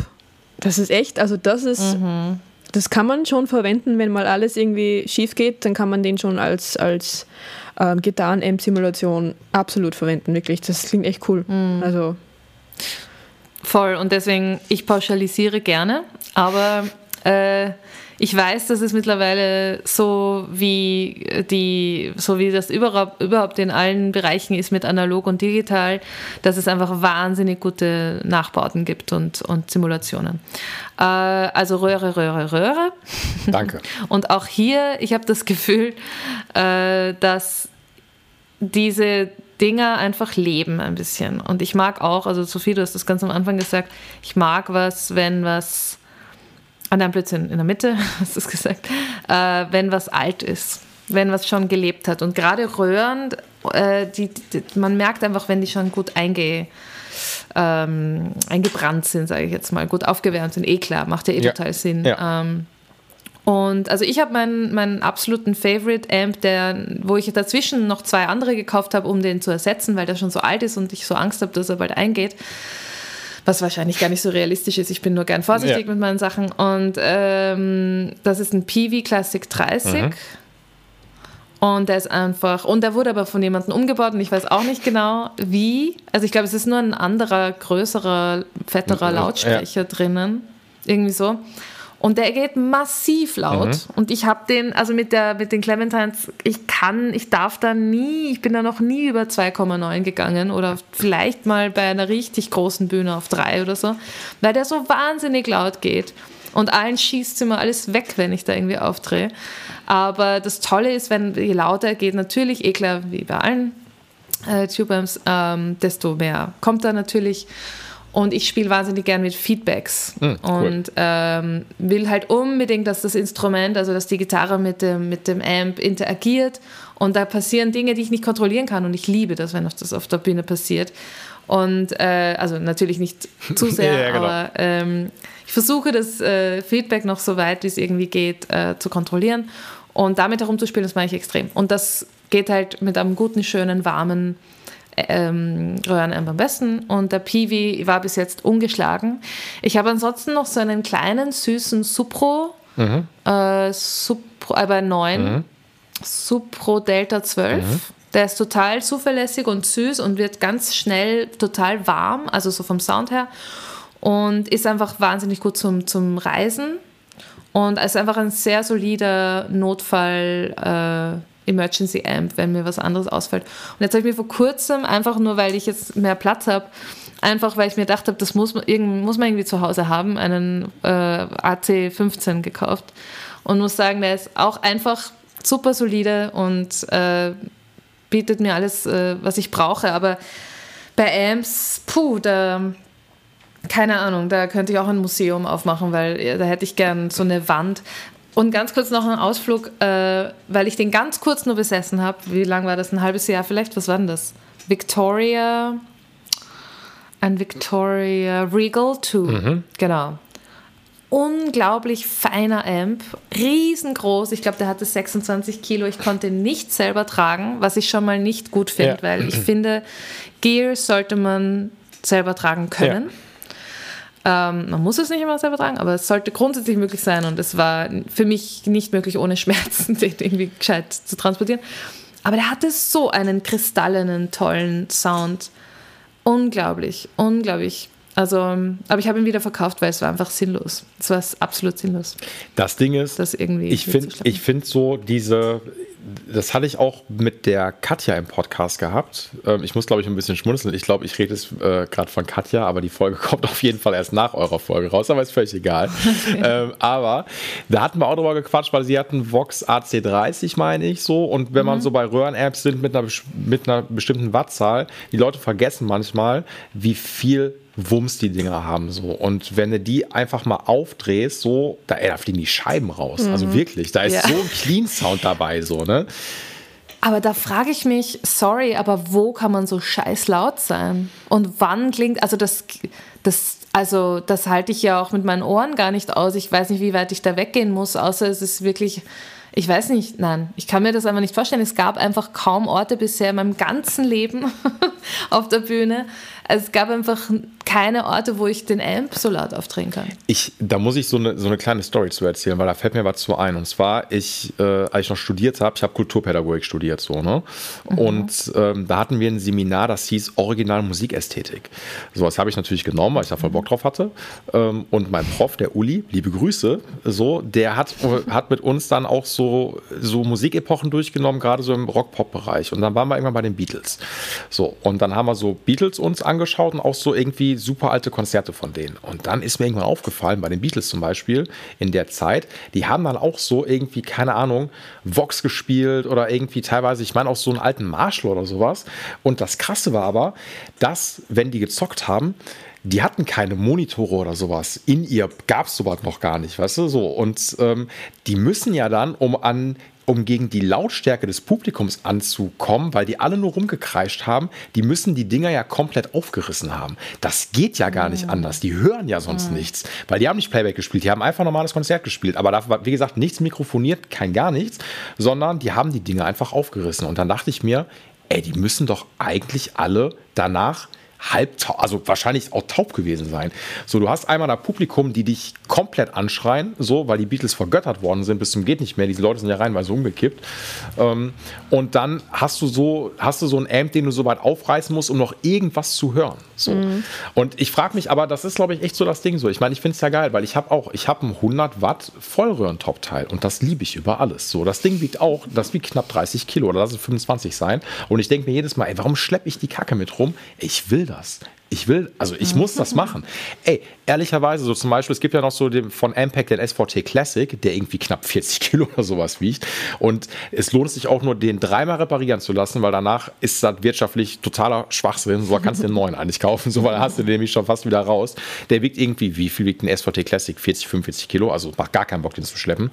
das ist echt, also das ist, mhm. das kann man schon verwenden, wenn mal alles irgendwie schief geht, dann kann man den schon als, als ähm, Gitarren-Amp-Simulation absolut verwenden, wirklich. Das klingt echt cool. Mhm. Also. Voll, und deswegen, ich pauschalisiere gerne, aber äh, ich weiß, dass es mittlerweile so wie die, so wie das überhaupt, überhaupt in allen Bereichen ist mit analog und digital, dass es einfach wahnsinnig gute Nachbauten gibt und, und Simulationen. Äh, also Röhre, Röhre, Röhre. Danke. (laughs) und auch hier, ich habe das Gefühl, äh, dass diese Dinger einfach leben ein bisschen. Und ich mag auch, also Sophie, du hast das ganz am Anfang gesagt, ich mag was, wenn was an einem Blödsinn in der Mitte, (laughs) hast du es gesagt, äh, wenn was alt ist, wenn was schon gelebt hat. Und gerade Röhren, äh, die, die, man merkt einfach, wenn die schon gut einge, ähm, eingebrannt sind, sage ich jetzt mal, gut aufgewärmt sind, eh klar, macht ja eh ja. total Sinn. Ja. Ähm, und also ich habe meinen, meinen absoluten Favorite Amp, der, wo ich dazwischen noch zwei andere gekauft habe, um den zu ersetzen, weil der schon so alt ist und ich so Angst habe, dass er bald eingeht was wahrscheinlich gar nicht so realistisch ist. Ich bin nur gern vorsichtig ja. mit meinen Sachen. Und ähm, das ist ein Peavey Classic 30. Mhm. Und der ist einfach, und der wurde aber von jemandem umgebaut und ich weiß auch nicht genau wie. Also ich glaube, es ist nur ein anderer, größerer, fetterer Lautsprecher ja. drinnen. Irgendwie so. Und der geht massiv laut. Mhm. Und ich habe den, also mit, der, mit den Clementines, ich kann, ich darf da nie, ich bin da noch nie über 2,9 gegangen oder vielleicht mal bei einer richtig großen Bühne auf 3 oder so, weil der so wahnsinnig laut geht. Und allen schießt immer alles weg, wenn ich da irgendwie aufdrehe. Aber das Tolle ist, wenn je lauter geht, natürlich, eh klar, wie bei allen äh, Tube-Amps, ähm, desto mehr kommt da natürlich. Und ich spiele wahnsinnig gern mit Feedbacks mhm, und ähm, will halt unbedingt, dass das Instrument, also dass die Gitarre mit dem, mit dem Amp interagiert. Und da passieren Dinge, die ich nicht kontrollieren kann. Und ich liebe das, wenn das auf der Bühne passiert. Und äh, also natürlich nicht (laughs) zu sehr, ja, genau. aber ähm, ich versuche das äh, Feedback noch so weit, wie es irgendwie geht, äh, zu kontrollieren. Und damit herumzuspielen, das mache ich extrem. Und das geht halt mit einem guten, schönen, warmen ähm, Röhrenamp am besten und der Piwi war bis jetzt ungeschlagen. Ich habe ansonsten noch so einen kleinen, süßen Supro, mhm. äh, Supro aber 9, mhm. Supro Delta 12. Mhm. Der ist total zuverlässig und süß und wird ganz schnell total warm, also so vom Sound her. Und ist einfach wahnsinnig gut zum, zum Reisen. Und ist einfach ein sehr solider Notfall- äh, Emergency Amp, wenn mir was anderes ausfällt. Und jetzt habe ich mir vor kurzem, einfach nur weil ich jetzt mehr Platz habe, einfach weil ich mir gedacht habe, das muss man, muss man irgendwie zu Hause haben, einen äh, AC15 gekauft. Und muss sagen, der ist auch einfach super solide und äh, bietet mir alles, äh, was ich brauche. Aber bei Amps, puh, da keine Ahnung, da könnte ich auch ein Museum aufmachen, weil da hätte ich gern so eine Wand. Und ganz kurz noch ein Ausflug, äh, weil ich den ganz kurz nur besessen habe. Wie lange war das? Ein halbes Jahr vielleicht? Was war denn das? Victoria. Ein Victoria Regal 2. Mhm. Genau. Unglaublich feiner Amp, riesengroß. Ich glaube, der hatte 26 Kilo. Ich konnte ihn nicht selber tragen, was ich schon mal nicht gut finde, ja. weil ich finde, Gear sollte man selber tragen können. Ja. Ähm, man muss es nicht immer selber tragen, aber es sollte grundsätzlich möglich sein und es war für mich nicht möglich, ohne Schmerzen (laughs) den irgendwie gescheit zu transportieren. Aber der hatte so einen kristallenen, tollen Sound. Unglaublich, unglaublich. Also, aber ich habe ihn wieder verkauft, weil es war einfach sinnlos. Es war absolut sinnlos. Das Ding ist, das irgendwie ich finde find so diese, das hatte ich auch mit der Katja im Podcast gehabt. Ähm, ich muss, glaube ich, ein bisschen schmunzeln. Ich glaube, ich rede jetzt äh, gerade von Katja, aber die Folge (laughs) kommt auf jeden Fall erst nach eurer Folge raus, aber ist völlig egal. Okay. (laughs) Ähm, aber da hatten wir auch drüber gequatscht, weil sie hatten Vox AC30, meine ich, so. Und wenn mhm. man so bei Röhren-Apps sind mit einer, mit einer bestimmten Wattzahl, die Leute vergessen manchmal, wie viel Wumms die Dinger haben so und wenn du die einfach mal aufdrehst so da, ey, da fliegen die Scheiben raus also mhm. also wirklich da ist ja. so ein Clean Sound dabei so ne aber da frage ich mich sorry aber wo kann man so scheiß laut sein und wann klingt also das das also das halte ich ja auch mit meinen Ohren gar nicht aus ich weiß nicht wie weit ich da weggehen muss außer es ist wirklich ich weiß nicht, nein, ich kann mir das einfach nicht vorstellen. Es gab einfach kaum Orte bisher in meinem ganzen Leben (laughs) auf der Bühne, also es gab einfach keine Orte, wo ich den Amp so laut aufdrehen kann. Ich, da muss ich so eine, so eine kleine Story zu erzählen, weil da fällt mir was zu ein. Und zwar, ich, äh, als ich noch studiert habe, ich habe Kulturpädagogik studiert, so, ne? Mhm. Und ähm, da hatten wir ein Seminar, das hieß Original Musikästhetik. So, das habe ich natürlich genommen, weil ich da voll Bock drauf hatte. Ähm, und mein Prof, der Uli, liebe Grüße, so, der hat, hat mit uns dann auch so, so Musikepochen durchgenommen, gerade so im Rock-Pop-Bereich. Und dann waren wir irgendwann bei den Beatles. So, und dann haben wir so Beatles uns angeschaut angeschaut und auch so irgendwie super alte Konzerte von denen. Und dann ist mir irgendwann aufgefallen, bei den Beatles zum Beispiel, in der Zeit, die haben dann auch so irgendwie, keine Ahnung, Vox gespielt oder irgendwie teilweise, ich meine auch so einen alten Marshall oder sowas. Und das Krasse war aber, dass, wenn die gezockt haben, die hatten keine Monitore oder sowas. In ihr gab es sowas noch gar nicht, weißt du? So. Und ähm, die müssen ja dann, um an um gegen die Lautstärke des Publikums anzukommen, weil die alle nur rumgekreischt haben, die müssen die Dinger ja komplett aufgerissen haben. Das geht ja gar nicht anders. Die hören ja sonst nichts, weil die haben nicht Playback gespielt, die haben einfach ein normales Konzert gespielt. Aber da war, wie gesagt, nichts mikrofoniert, kein gar nichts, sondern die haben die Dinger einfach aufgerissen. Und dann dachte ich mir, ey, die müssen doch eigentlich alle danach halb, also wahrscheinlich auch taub gewesen sein. So, du hast einmal da Publikum, die dich komplett anschreien, so, weil die Beatles vergöttert worden sind bis zum geht nicht mehr. Diese Leute sind ja reinweise umgekippt. Ähm, und dann hast du so, hast du so einen Amp, den du so weit aufreißen musst, um noch irgendwas zu hören. So. Mhm. Und ich frage mich, aber das ist, glaube ich, echt so das Ding so. Ich meine, ich finde es ja geil, weil ich habe auch, ich habe ein 100 Watt Vollröhren-Top-Teil und das liebe ich über alles. So, das Ding wiegt auch, das wiegt knapp 30 Kilo oder lass es 25 sein. Und ich denke mir jedes Mal, ey, warum schleppe ich die Kacke mit rum? Ich will das. Ich will, also ich muss das machen. Ey, ehrlicherweise, so zum Beispiel, es gibt ja noch so den, von Ampeg den SVT Classic, der irgendwie knapp 40 (laughs) Kilo oder sowas wiegt. Und es lohnt sich auch nur, den dreimal reparieren zu lassen, weil danach ist das wirtschaftlich totaler Schwachsinn. So kannst du den neuen eigentlich kaufen, so weil hast du den nämlich schon fast wieder raus. Der wiegt irgendwie, wie viel wiegt ein SVT Classic? 40, 45 Kilo, also macht gar keinen Bock, den zu schleppen.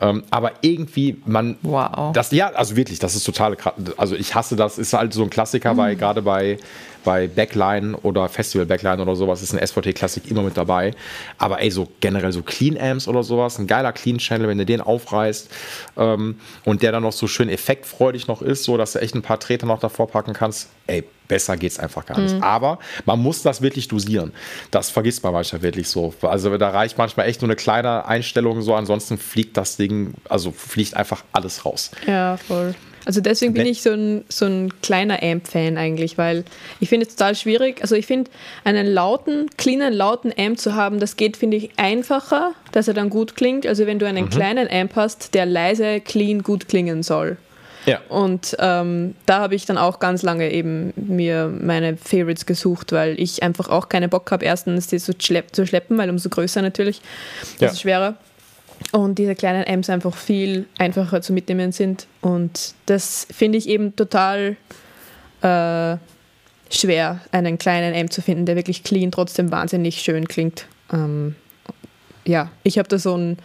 Ähm, aber irgendwie, man, wow. das, ja, also wirklich, das ist total, also ich hasse das, ist halt so ein Klassiker, mhm. bei, gerade bei, bei Backline oder Festival Backline oder sowas ist ein SVT Classic immer mit dabei. Aber ey, so generell so Clean Amps oder sowas, ein geiler Clean Channel, wenn du den aufreißt ähm, und der dann noch so schön effektfreudig noch ist, so dass du echt ein paar Treter noch davor packen kannst, ey, besser geht's einfach gar nicht. Mhm. Aber man muss das wirklich dosieren. Das vergisst man manchmal wirklich so. Also da reicht manchmal echt nur eine kleine Einstellung so, ansonsten fliegt das Ding, also fliegt einfach alles raus. Ja, voll. Also deswegen bin ich so ein, so ein kleiner Amp-Fan eigentlich, weil ich finde es total schwierig. Also ich finde, einen lauten, cleanen, lauten Amp zu haben, das geht, finde ich, einfacher, dass er dann gut klingt. Also wenn du einen mhm. kleinen Amp hast, der leise, clean, gut klingen soll. Ja. Und ähm, da habe ich dann auch ganz lange eben mir meine Favorites gesucht, weil ich einfach auch keine Bock habe, erstens die zu, schlepp, zu schleppen, weil umso größer natürlich, desto ja. schwerer und diese kleinen Amps einfach viel einfacher zu mitnehmen sind. Und das finde ich eben total äh, schwer, einen kleinen Amp zu finden, der wirklich clean, trotzdem wahnsinnig schön klingt. Ähm, ja, ich habe da so einen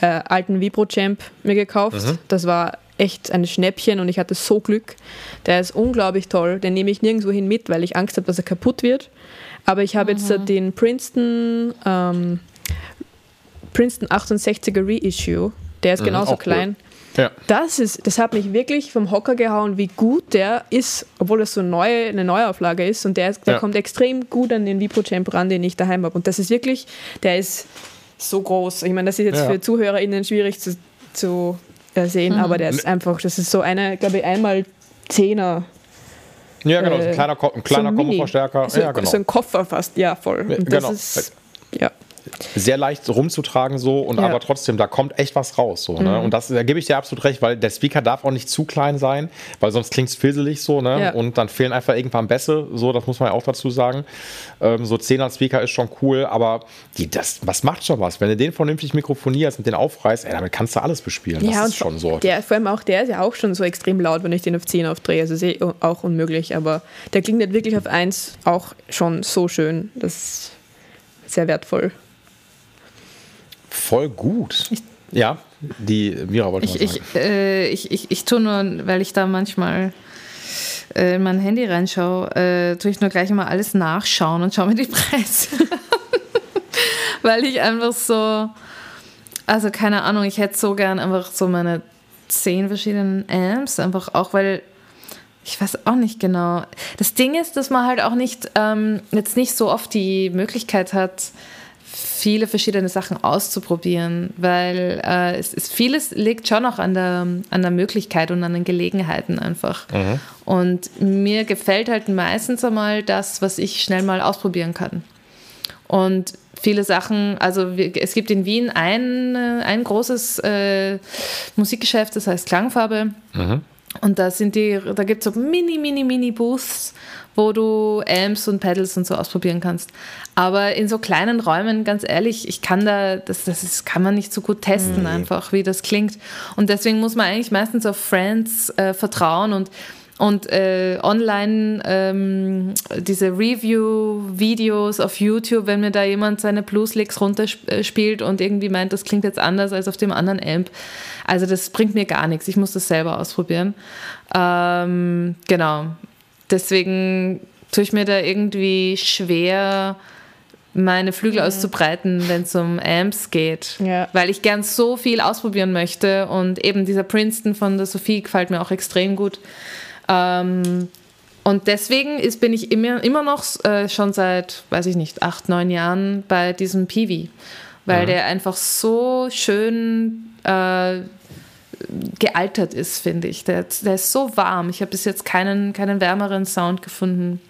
äh, alten Vibro-Champ mir gekauft. Mhm. Das war echt ein Schnäppchen und ich hatte so Glück. Der ist unglaublich toll. Den nehme ich nirgendwo hin mit, weil ich Angst habe, dass er kaputt wird. Aber ich habe mhm. jetzt den Princeton ähm, Princeton 68er Reissue. Der ist mhm, genauso klein. Cool. ja. das ist, das hat mich wirklich vom Hocker gehauen, wie gut der ist, obwohl das so neu, eine Neuauflage ist und der, der ja. kommt extrem gut an den Vibro-Champ ran, den ich daheim habe. Und das ist wirklich, der ist so groß. Ich meine, das ist jetzt ja. für ZuhörerInnen schwierig zu, zu äh, sehen, mhm. aber der ist einfach, das ist so eine, glaube ich, einmal Zehner. Ja, genau, äh, ein kleiner, ein kleiner so Komboverstärker. So, ja, genau. so ein Koffer fast, ja, voll. Und genau. ist, ja sehr leicht rumzutragen so und ja. aber trotzdem, da kommt echt was raus. So, ne? mhm. Und das, da gebe ich dir absolut recht, weil der Speaker darf auch nicht zu klein sein, weil sonst klingt es filselig so, ne? Ja. Und dann fehlen einfach irgendwann Bässe, so, das muss man ja auch dazu sagen. Ähm, so 10er Speaker ist schon cool, aber die, das, was macht schon was? Wenn du den vernünftig mikrofonierst und den aufreißt, ey, damit kannst du alles bespielen. Das ja, ist schon so. Der, vor allem auch der ist ja auch schon so extrem laut, wenn ich den auf 10 aufdrehe. Also ist eh auch unmöglich, aber der klingt nicht wirklich auf 1 auch schon so schön. Das ist sehr wertvoll voll gut. Ich, ja, die Mira wollte ich, ich, äh, ich, ich, ich tue nur, weil ich da manchmal äh, in mein Handy reinschaue, äh, tue ich nur gleich immer alles nachschauen und schaue mir die (laughs) Preise Weil ich einfach so, also keine Ahnung, ich hätte so gern einfach so meine zehn verschiedenen Amps, einfach auch weil ich weiß auch nicht genau. Das Ding ist, dass man halt auch nicht ähm, jetzt nicht so oft die Möglichkeit hat, viele verschiedene Sachen auszuprobieren, weil äh, es ist, vieles liegt schon auch an der, an der Möglichkeit und an den Gelegenheiten einfach. Mhm. Und mir gefällt halt meistens einmal das, was ich schnell mal ausprobieren kann. Und viele Sachen, also es gibt in Wien ein, ein großes äh, Musikgeschäft, das heißt Klangfarbe. Mhm. Und da sind die, da gibt es so mini, mini, mini Booths, wo du Amps und Pedals und so ausprobieren kannst. Aber in so kleinen Räumen, ganz ehrlich, ich kann da, das, das ist, kann man nicht so gut testen, mhm. einfach, wie das klingt. Und deswegen muss man eigentlich meistens auf Friends äh, vertrauen und und äh, online ähm, diese Review-Videos auf YouTube, wenn mir da jemand seine Blues-Licks runterspielt und irgendwie meint, das klingt jetzt anders als auf dem anderen Amp. Also das bringt mir gar nichts. Ich muss das selber ausprobieren. Ähm, genau. Deswegen tue ich mir da irgendwie schwer, meine Flügel mhm. auszubreiten, wenn es um Amps geht. Ja. Weil ich gern so viel ausprobieren möchte und eben dieser Princeton von der Sophie gefällt mir auch extrem gut. Ähm, und deswegen ist, bin ich immer, immer noch äh, schon seit, weiß ich nicht, acht, neun Jahren bei diesem Piwi, weil mhm. der einfach so schön äh, gealtert ist, finde ich. Der, der ist so warm. Ich habe bis jetzt keinen, keinen wärmeren Sound gefunden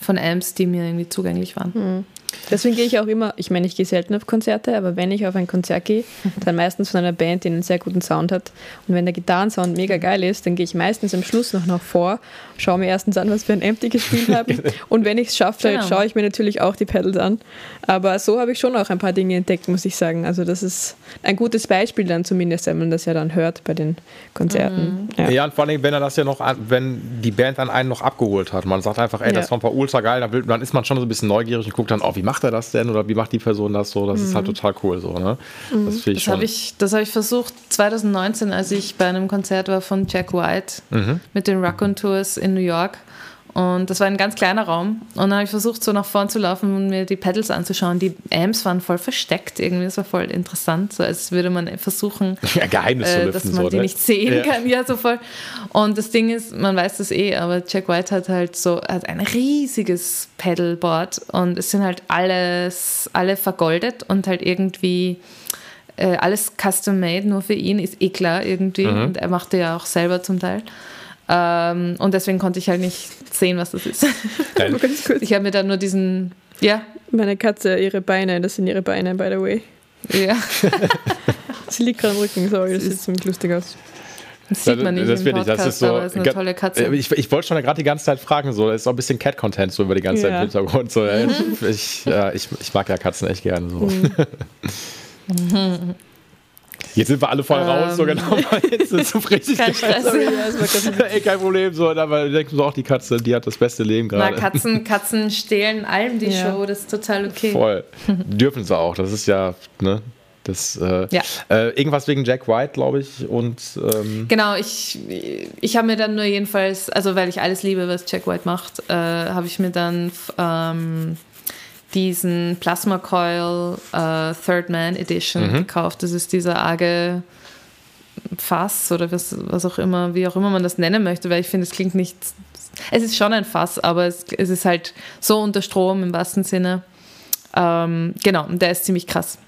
von Amps, die mir irgendwie zugänglich waren. Mhm. Deswegen gehe ich auch immer, ich meine, ich gehe selten auf Konzerte, aber wenn ich auf ein Konzert gehe, dann meistens von einer Band, die einen sehr guten Sound hat. Und wenn der Gitarrensound mega geil ist, dann gehe ich meistens am Schluss noch, noch vor, schaue mir erstens an, was für ein die gespielt (laughs) haben. Und wenn ich es schaffe, genau. schaue ich mir natürlich auch die Pedals an. Aber so habe ich schon auch ein paar Dinge entdeckt, muss ich sagen. Also das ist ein gutes Beispiel dann zumindest, wenn man das ja dann hört bei den Konzerten. Mhm. Ja. ja. und vor allem, wenn er das ja noch, wenn die Band dann einen noch abgeholt hat. Man sagt einfach, ey, das war ultra geil, dann, dann ist man schon so ein bisschen neugierig und guckt dann, oh, wie macht er das denn oder wie macht die Person das so? Das mhm. ist halt mhm. total cool so. Ne? Mhm. Das, das habe ich, hab ich versucht 2019, als ich bei einem Konzert war von Jack White mhm. mit den Raccoon Tours in New York. Und das war ein ganz kleiner Raum. Und dann habe ich versucht, so nach vorn zu laufen und mir die Pedals anzuschauen. Die Amps waren voll versteckt irgendwie. Das war voll interessant. So als würde man versuchen, (laughs) ja, Geheimnis äh, dass man so, die ne? nicht sehen ja. kann. Ja, so voll. Und das Ding ist, man weiß das eh, aber Jack White hat halt so hat ein riesiges Pedalboard und es sind halt alles, alle vergoldet und halt irgendwie äh, alles custom made, nur für ihn, ist eh klar irgendwie. Mhm. Und er machte ja auch selber zum Teil. Ähm, und deswegen konnte ich halt nicht sehen, was das ist. (laughs) (laughs) ich habe mir dann nur diesen, ja. Meine Katze, ihre Beine, das sind ihre Beine, by the way. Ja. (laughs) Sie liegt gerade am Rücken, sorry, das sieht ziemlich lustig aus. Das sieht man nicht das im Podcast, das ist so, aber ist eine tolle Katze. Ich, ich wollte schon gerade die ganze Zeit fragen, so, ist auch ein bisschen Cat-Content so über die ganze ja. Zeit im Hintergrund. So, ich, ja, ich, ich, mag ja Katzen echt gerne. So. Mhm. Jetzt sind wir alle voll ähm, raus, so ähm. genau. (laughs) Jetzt ist es richtig kein Stress. (laughs) Ey, kein Problem, so, aber denken so auch die Katze, die hat das beste Leben gerade. Na, Katzen, Katzen stehlen allem die ja. Show, das ist total okay. Voll. (laughs) Dürfen sie auch, das ist ja, ne? Das, äh, ja. Äh, irgendwas wegen Jack White, glaube ich. Und, ähm genau, ich, ich habe mir dann nur jedenfalls, also weil ich alles liebe, was Jack White macht, äh, habe ich mir dann ähm, diesen Plasma Coil äh, Third Man Edition mhm. gekauft. Das ist dieser arge Fass oder was, was auch immer, wie auch immer man das nennen möchte, weil ich finde, es klingt nicht. Es ist schon ein Fass, aber es, es ist halt so unter Strom im wahrsten Sinne. Ähm, genau, und der ist ziemlich krass.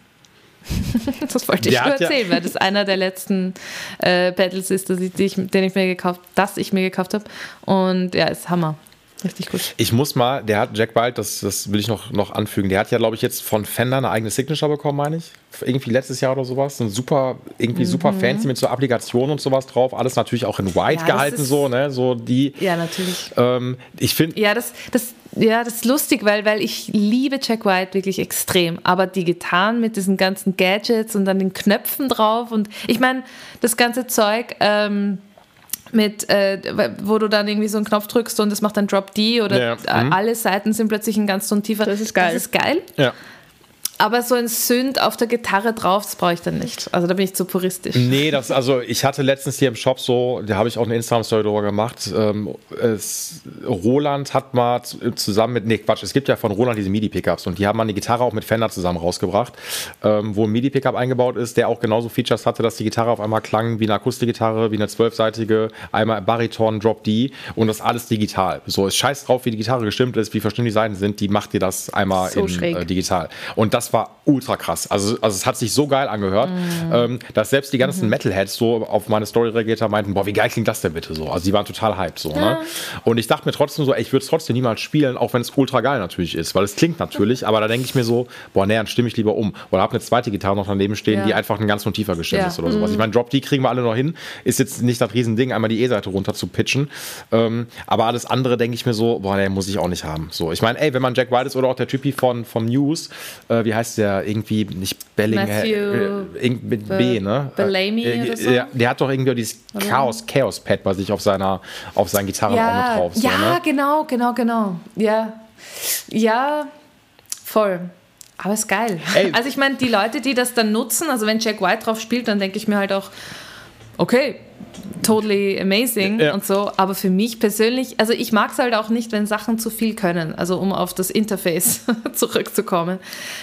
(laughs) das wollte ich der nur erzählen, ja weil das einer der letzten äh, Battles ist, ich, ich, den ich mir gekauft, das ich mir gekauft habe. Und ja, ist Hammer. Richtig gut. Ich muss mal, der hat Jack Wild, das, das will ich noch, noch anfügen, der hat ja, glaube ich, jetzt von Fender eine eigene Signature bekommen, meine ich. Irgendwie letztes Jahr oder sowas. Ein super, irgendwie mhm. super fancy mit so Applikationen und sowas drauf. Alles natürlich auch in White ja, gehalten, so, ne? So die. Ja, natürlich. Ähm, ich finde. Ja, das, das, ja, das ist lustig, weil, weil ich liebe Jack White wirklich extrem. Aber die Gitarren mit diesen ganzen Gadgets und dann den Knöpfen drauf und ich meine, das ganze Zeug. Ähm, mit, äh, wo du dann irgendwie so einen Knopf drückst und es macht dann Drop D oder ja. mhm. alle Seiten sind plötzlich ein ganz Ton tiefer. Das ist geil. Das ist geil. Ja. Aber so ein Synth auf der Gitarre drauf, das brauche ich dann nicht. Also da bin ich zu puristisch. Nee, das, also ich hatte letztens hier im Shop so, da habe ich auch eine Instagram-Story drüber gemacht. Ähm, es, Roland hat mal zusammen mit, nee, Quatsch, es gibt ja von Roland diese MIDI-Pickups und die haben mal eine Gitarre auch mit Fender zusammen rausgebracht, ähm, wo ein MIDI-Pickup eingebaut ist, der auch genauso Features hatte, dass die Gitarre auf einmal klang wie eine Akustikgitarre, wie eine zwölfseitige, einmal Bariton, Drop D und das alles digital. So, es scheiß drauf, wie die Gitarre gestimmt ist, wie verschieden die Seiten sind, die macht dir das einmal so in, äh, digital. Und das das war ultra krass. Also, also es hat sich so geil angehört, mm. ähm, dass selbst die ganzen mhm. Metalheads so auf meine Story reagiert haben, meinten, boah, wie geil klingt das denn bitte so? Also die waren total hyped so. Ne? Ja. Ne? Und ich dachte mir trotzdem so, ey, ich würde es trotzdem niemals spielen, auch wenn es ultra geil natürlich ist, weil es klingt natürlich, (laughs) aber da denke ich mir so, boah, nee, dann stimme ich lieber um. Oder habe eine zweite Gitarre noch daneben stehen, ja. die einfach einen ganz Ton tiefer gestimmt ja. ist oder sowas. Ich mhm. meine, Drop D kriegen wir alle noch hin, ist jetzt nicht das Riesending, einmal die E-Seite runter zu pitchen. Ähm, aber alles andere denke ich mir so, boah, nee, muss ich auch nicht haben. So, ich meine, ey, wenn man Jack White ist oder auch der Typi von, von News, äh, wie heißt der? Irgendwie, nicht Bellingham, äh, mit Be B, ne? Bellamy äh, oder so? Ja, der hat doch irgendwie dieses Chaos, Chaos Pad bei sich auf seiner, auf seinen Gitarren ja, auch mit drauf. So, ja, ne? genau, genau, genau. Ja, ja, voll. Aber ist geil. Ey. Also ich meine, die Leute, die das dann nutzen, also wenn Jack White drauf spielt, dann denke ich mir halt auch, okay, totally amazing ja. und so. Aber für mich persönlich, also ich mag es halt auch nicht, wenn Sachen zu viel können. Also um auf das Interface (laughs) zurückzukommen.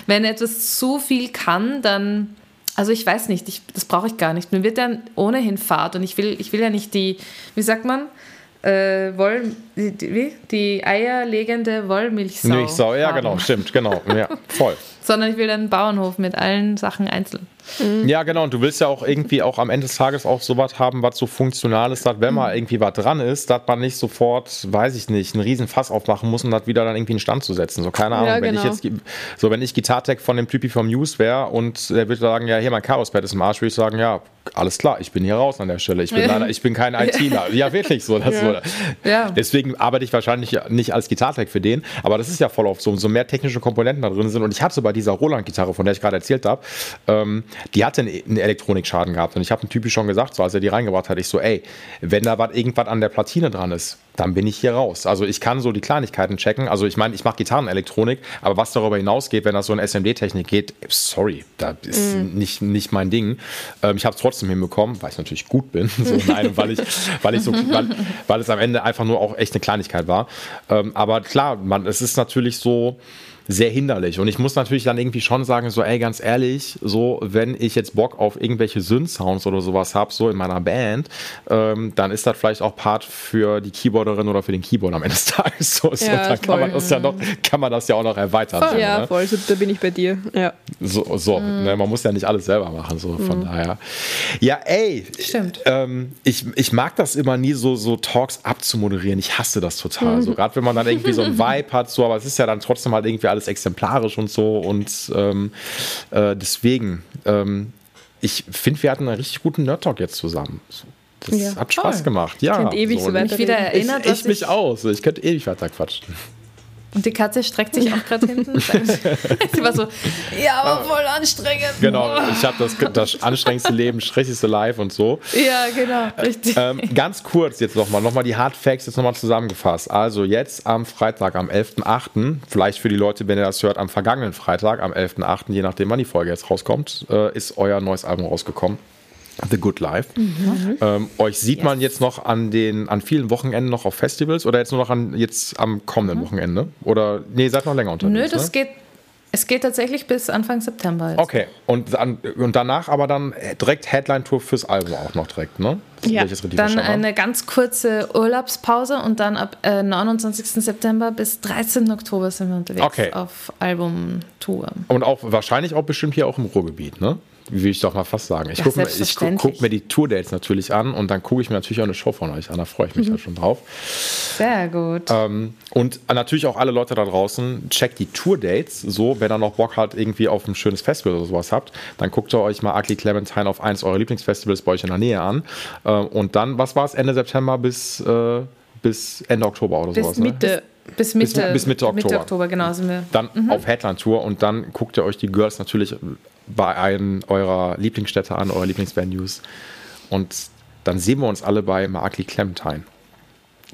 Wenn etwas zu viel kann, dann, also ich weiß nicht, ich, das brauche ich gar nicht. Mir wird dann ohnehin Fahrt und ich will, ich will ja nicht die, wie sagt man, äh, Woll, die, wie? die eierlegende Wollmilchsau. Milchsau, ja, haben. genau, stimmt, genau, ja, (laughs) voll. Sondern ich will einen Bauernhof mit allen Sachen einzeln. Mhm. Ja, genau. Und du willst ja auch irgendwie auch am Ende des Tages auch sowas haben, was so funktional ist, dass wenn mal mhm. irgendwie was dran ist, dass man nicht sofort, weiß ich nicht, einen riesen Fass aufmachen muss um das wieder dann irgendwie in Stand zu setzen. So, keine Ahnung. Ja, wenn genau. ich jetzt, so, wenn ich Gitartech von dem Typi vom News wäre und der würde sagen, ja, hier mein Chaos-Pad ist im Arsch, würde ich sagen, ja, alles klar, ich bin hier raus an der Stelle. Ich bin, (laughs) leider, ich bin kein ITler. Ja, wirklich so. Das ja. So. Ja. Deswegen arbeite ich wahrscheinlich nicht als Gitartech für den, aber das ist ja voll oft so, umso mehr technische Komponenten da drin sind. Und ich hatte bei dieser Roland-Gitarre, von der ich gerade erzählt habe, ähm, die hatte einen Elektronikschaden gehabt. Und ich habe dem Typi schon gesagt, so als er die reingebracht hat, ich so, ey, wenn da was irgendwas an der Platine dran ist, dann bin ich hier raus. Also ich kann so die Kleinigkeiten checken. Also ich meine, ich mache Gitarrenelektronik, aber was darüber hinausgeht, wenn das so in SMD-Technik geht, sorry, das ist mm. nicht, nicht mein Ding. Ähm, ich habe es trotzdem hinbekommen, weil ich natürlich gut bin. (laughs) so, nein, weil ich, weil ich so, weil, weil es am Ende einfach nur auch echt eine Kleinigkeit war. Ähm, aber klar, man, es ist natürlich so, sehr hinderlich. Und ich muss natürlich dann irgendwie schon sagen, so, ey, ganz ehrlich, so, wenn ich jetzt Bock auf irgendwelche Synth-Sounds oder sowas habe, so in meiner Band, ähm, dann ist das vielleicht auch Part für die Keyboarderin oder für den Keyboard am Ende des (laughs) Tages. So, so ja, dann kann man, das ja noch, kann man das ja auch noch erweitern. Voll, so, ja, ne? voll, so, da bin ich bei dir. Ja. So, so mhm. ne, man muss ja nicht alles selber machen, so von mhm. daher. Ja, ey, Stimmt. Ähm, ich, ich mag das immer nie so, so Talks abzumoderieren. Ich hasse das total. Mhm. So, gerade wenn man dann irgendwie so ein (laughs) Vibe hat, so, aber es ist ja dann trotzdem halt irgendwie alles exemplarisch und so. Und ähm, äh, deswegen, ähm, ich finde, wir hatten einen richtig guten Nerd-Talk jetzt zusammen. Das ja, hat Spaß voll. gemacht. Ja, ich ewig so, so weiter wieder erinnert, ich, ich mich aus. Ich könnte ewig weiter quatschen. Und die Katze streckt sich auch gerade hinten. (laughs) Sie war so, ja, aber voll anstrengend. Genau, ich habe das, das anstrengendste Leben, schrecklichste Live und so. Ja, genau, richtig. Ähm, ganz kurz jetzt nochmal, nochmal die Hard Facts jetzt nochmal zusammengefasst. Also jetzt am Freitag, am 11.8., vielleicht für die Leute, wenn ihr das hört, am vergangenen Freitag, am 11.8., je nachdem wann die Folge jetzt rauskommt, äh, ist euer neues Album rausgekommen. The Good Life. Mhm. Ähm, euch sieht yes. man jetzt noch an den an vielen Wochenenden noch auf Festivals oder jetzt nur noch an jetzt am kommenden mhm. Wochenende? Oder nee, seid noch länger unterwegs? Nö, das ne? geht Es geht tatsächlich bis Anfang September. Jetzt. Okay, und, an, und danach aber dann direkt Headline-Tour fürs Album auch noch direkt, ne? Ja, dann eine ganz kurze Urlaubspause und dann ab äh, 29. September bis 13. Oktober sind wir unterwegs okay. auf Albumtour. Und auch wahrscheinlich auch bestimmt hier auch im Ruhrgebiet, ne? Wie will ich doch mal fast sagen. Ich gucke mir, guck, guck mir, die Tour-Dates natürlich an und dann gucke ich mir natürlich auch eine Show von euch an. Da freue ich mich mhm. schon drauf. Sehr gut. Ähm, und natürlich auch alle Leute da draußen, checkt die Tour-Dates. So, wenn ihr noch Bock hat, irgendwie auf ein schönes Festival oder sowas habt, dann guckt ihr euch mal Ugly Clementine auf eins eurer Lieblingsfestivals bei euch in der Nähe an. Äh, und dann, was war es, Ende September bis, äh, bis Ende Oktober oder bis sowas? Mitte. Ne? Bis Mitte, bis, bis Mitte Oktober. Mitte Oktober, genau sind wir. Dann mhm. auf Headline-Tour und dann guckt ihr euch die Girls natürlich bei einem eurer Lieblingsstädte an, eurer Lieblingsvenues. Und dann sehen wir uns alle bei Markly Clementine.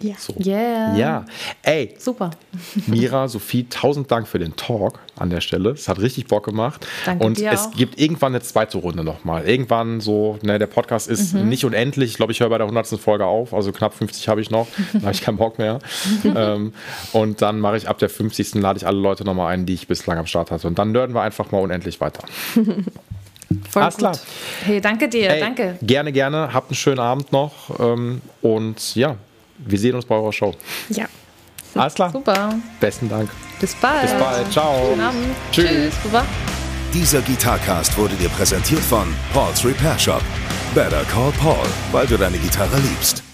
Ja. So. Yeah. Ja. Ey. Super. (laughs) Mira, Sophie, tausend Dank für den Talk an der Stelle. Es hat richtig Bock gemacht. Danke und dir es auch. gibt irgendwann eine zweite Runde nochmal. Irgendwann so, ne, der Podcast ist mhm. nicht unendlich. Ich glaube, ich höre bei der 100. Folge auf. Also knapp 50 habe ich noch. Da habe ich keinen Bock mehr. (laughs) ähm, und dann mache ich ab der 50. lade ich alle Leute nochmal ein, die ich bislang am Start hatte. Und dann nörden wir einfach mal unendlich weiter. (laughs) Voll Alles gut. klar. Hey, danke dir, Ey, danke. Gerne, gerne. Habt einen schönen Abend noch. Ähm, und ja, wir sehen uns bei eurer Show. Ja. Alles klar. Super. Besten Dank. Bis bald. Bis bald. Ciao. Guten Abend. Tschüss. Tschüss. Super. Dieser Gitarcast wurde dir präsentiert von Paul's Repair Shop. Better call Paul, weil du deine Gitarre liebst.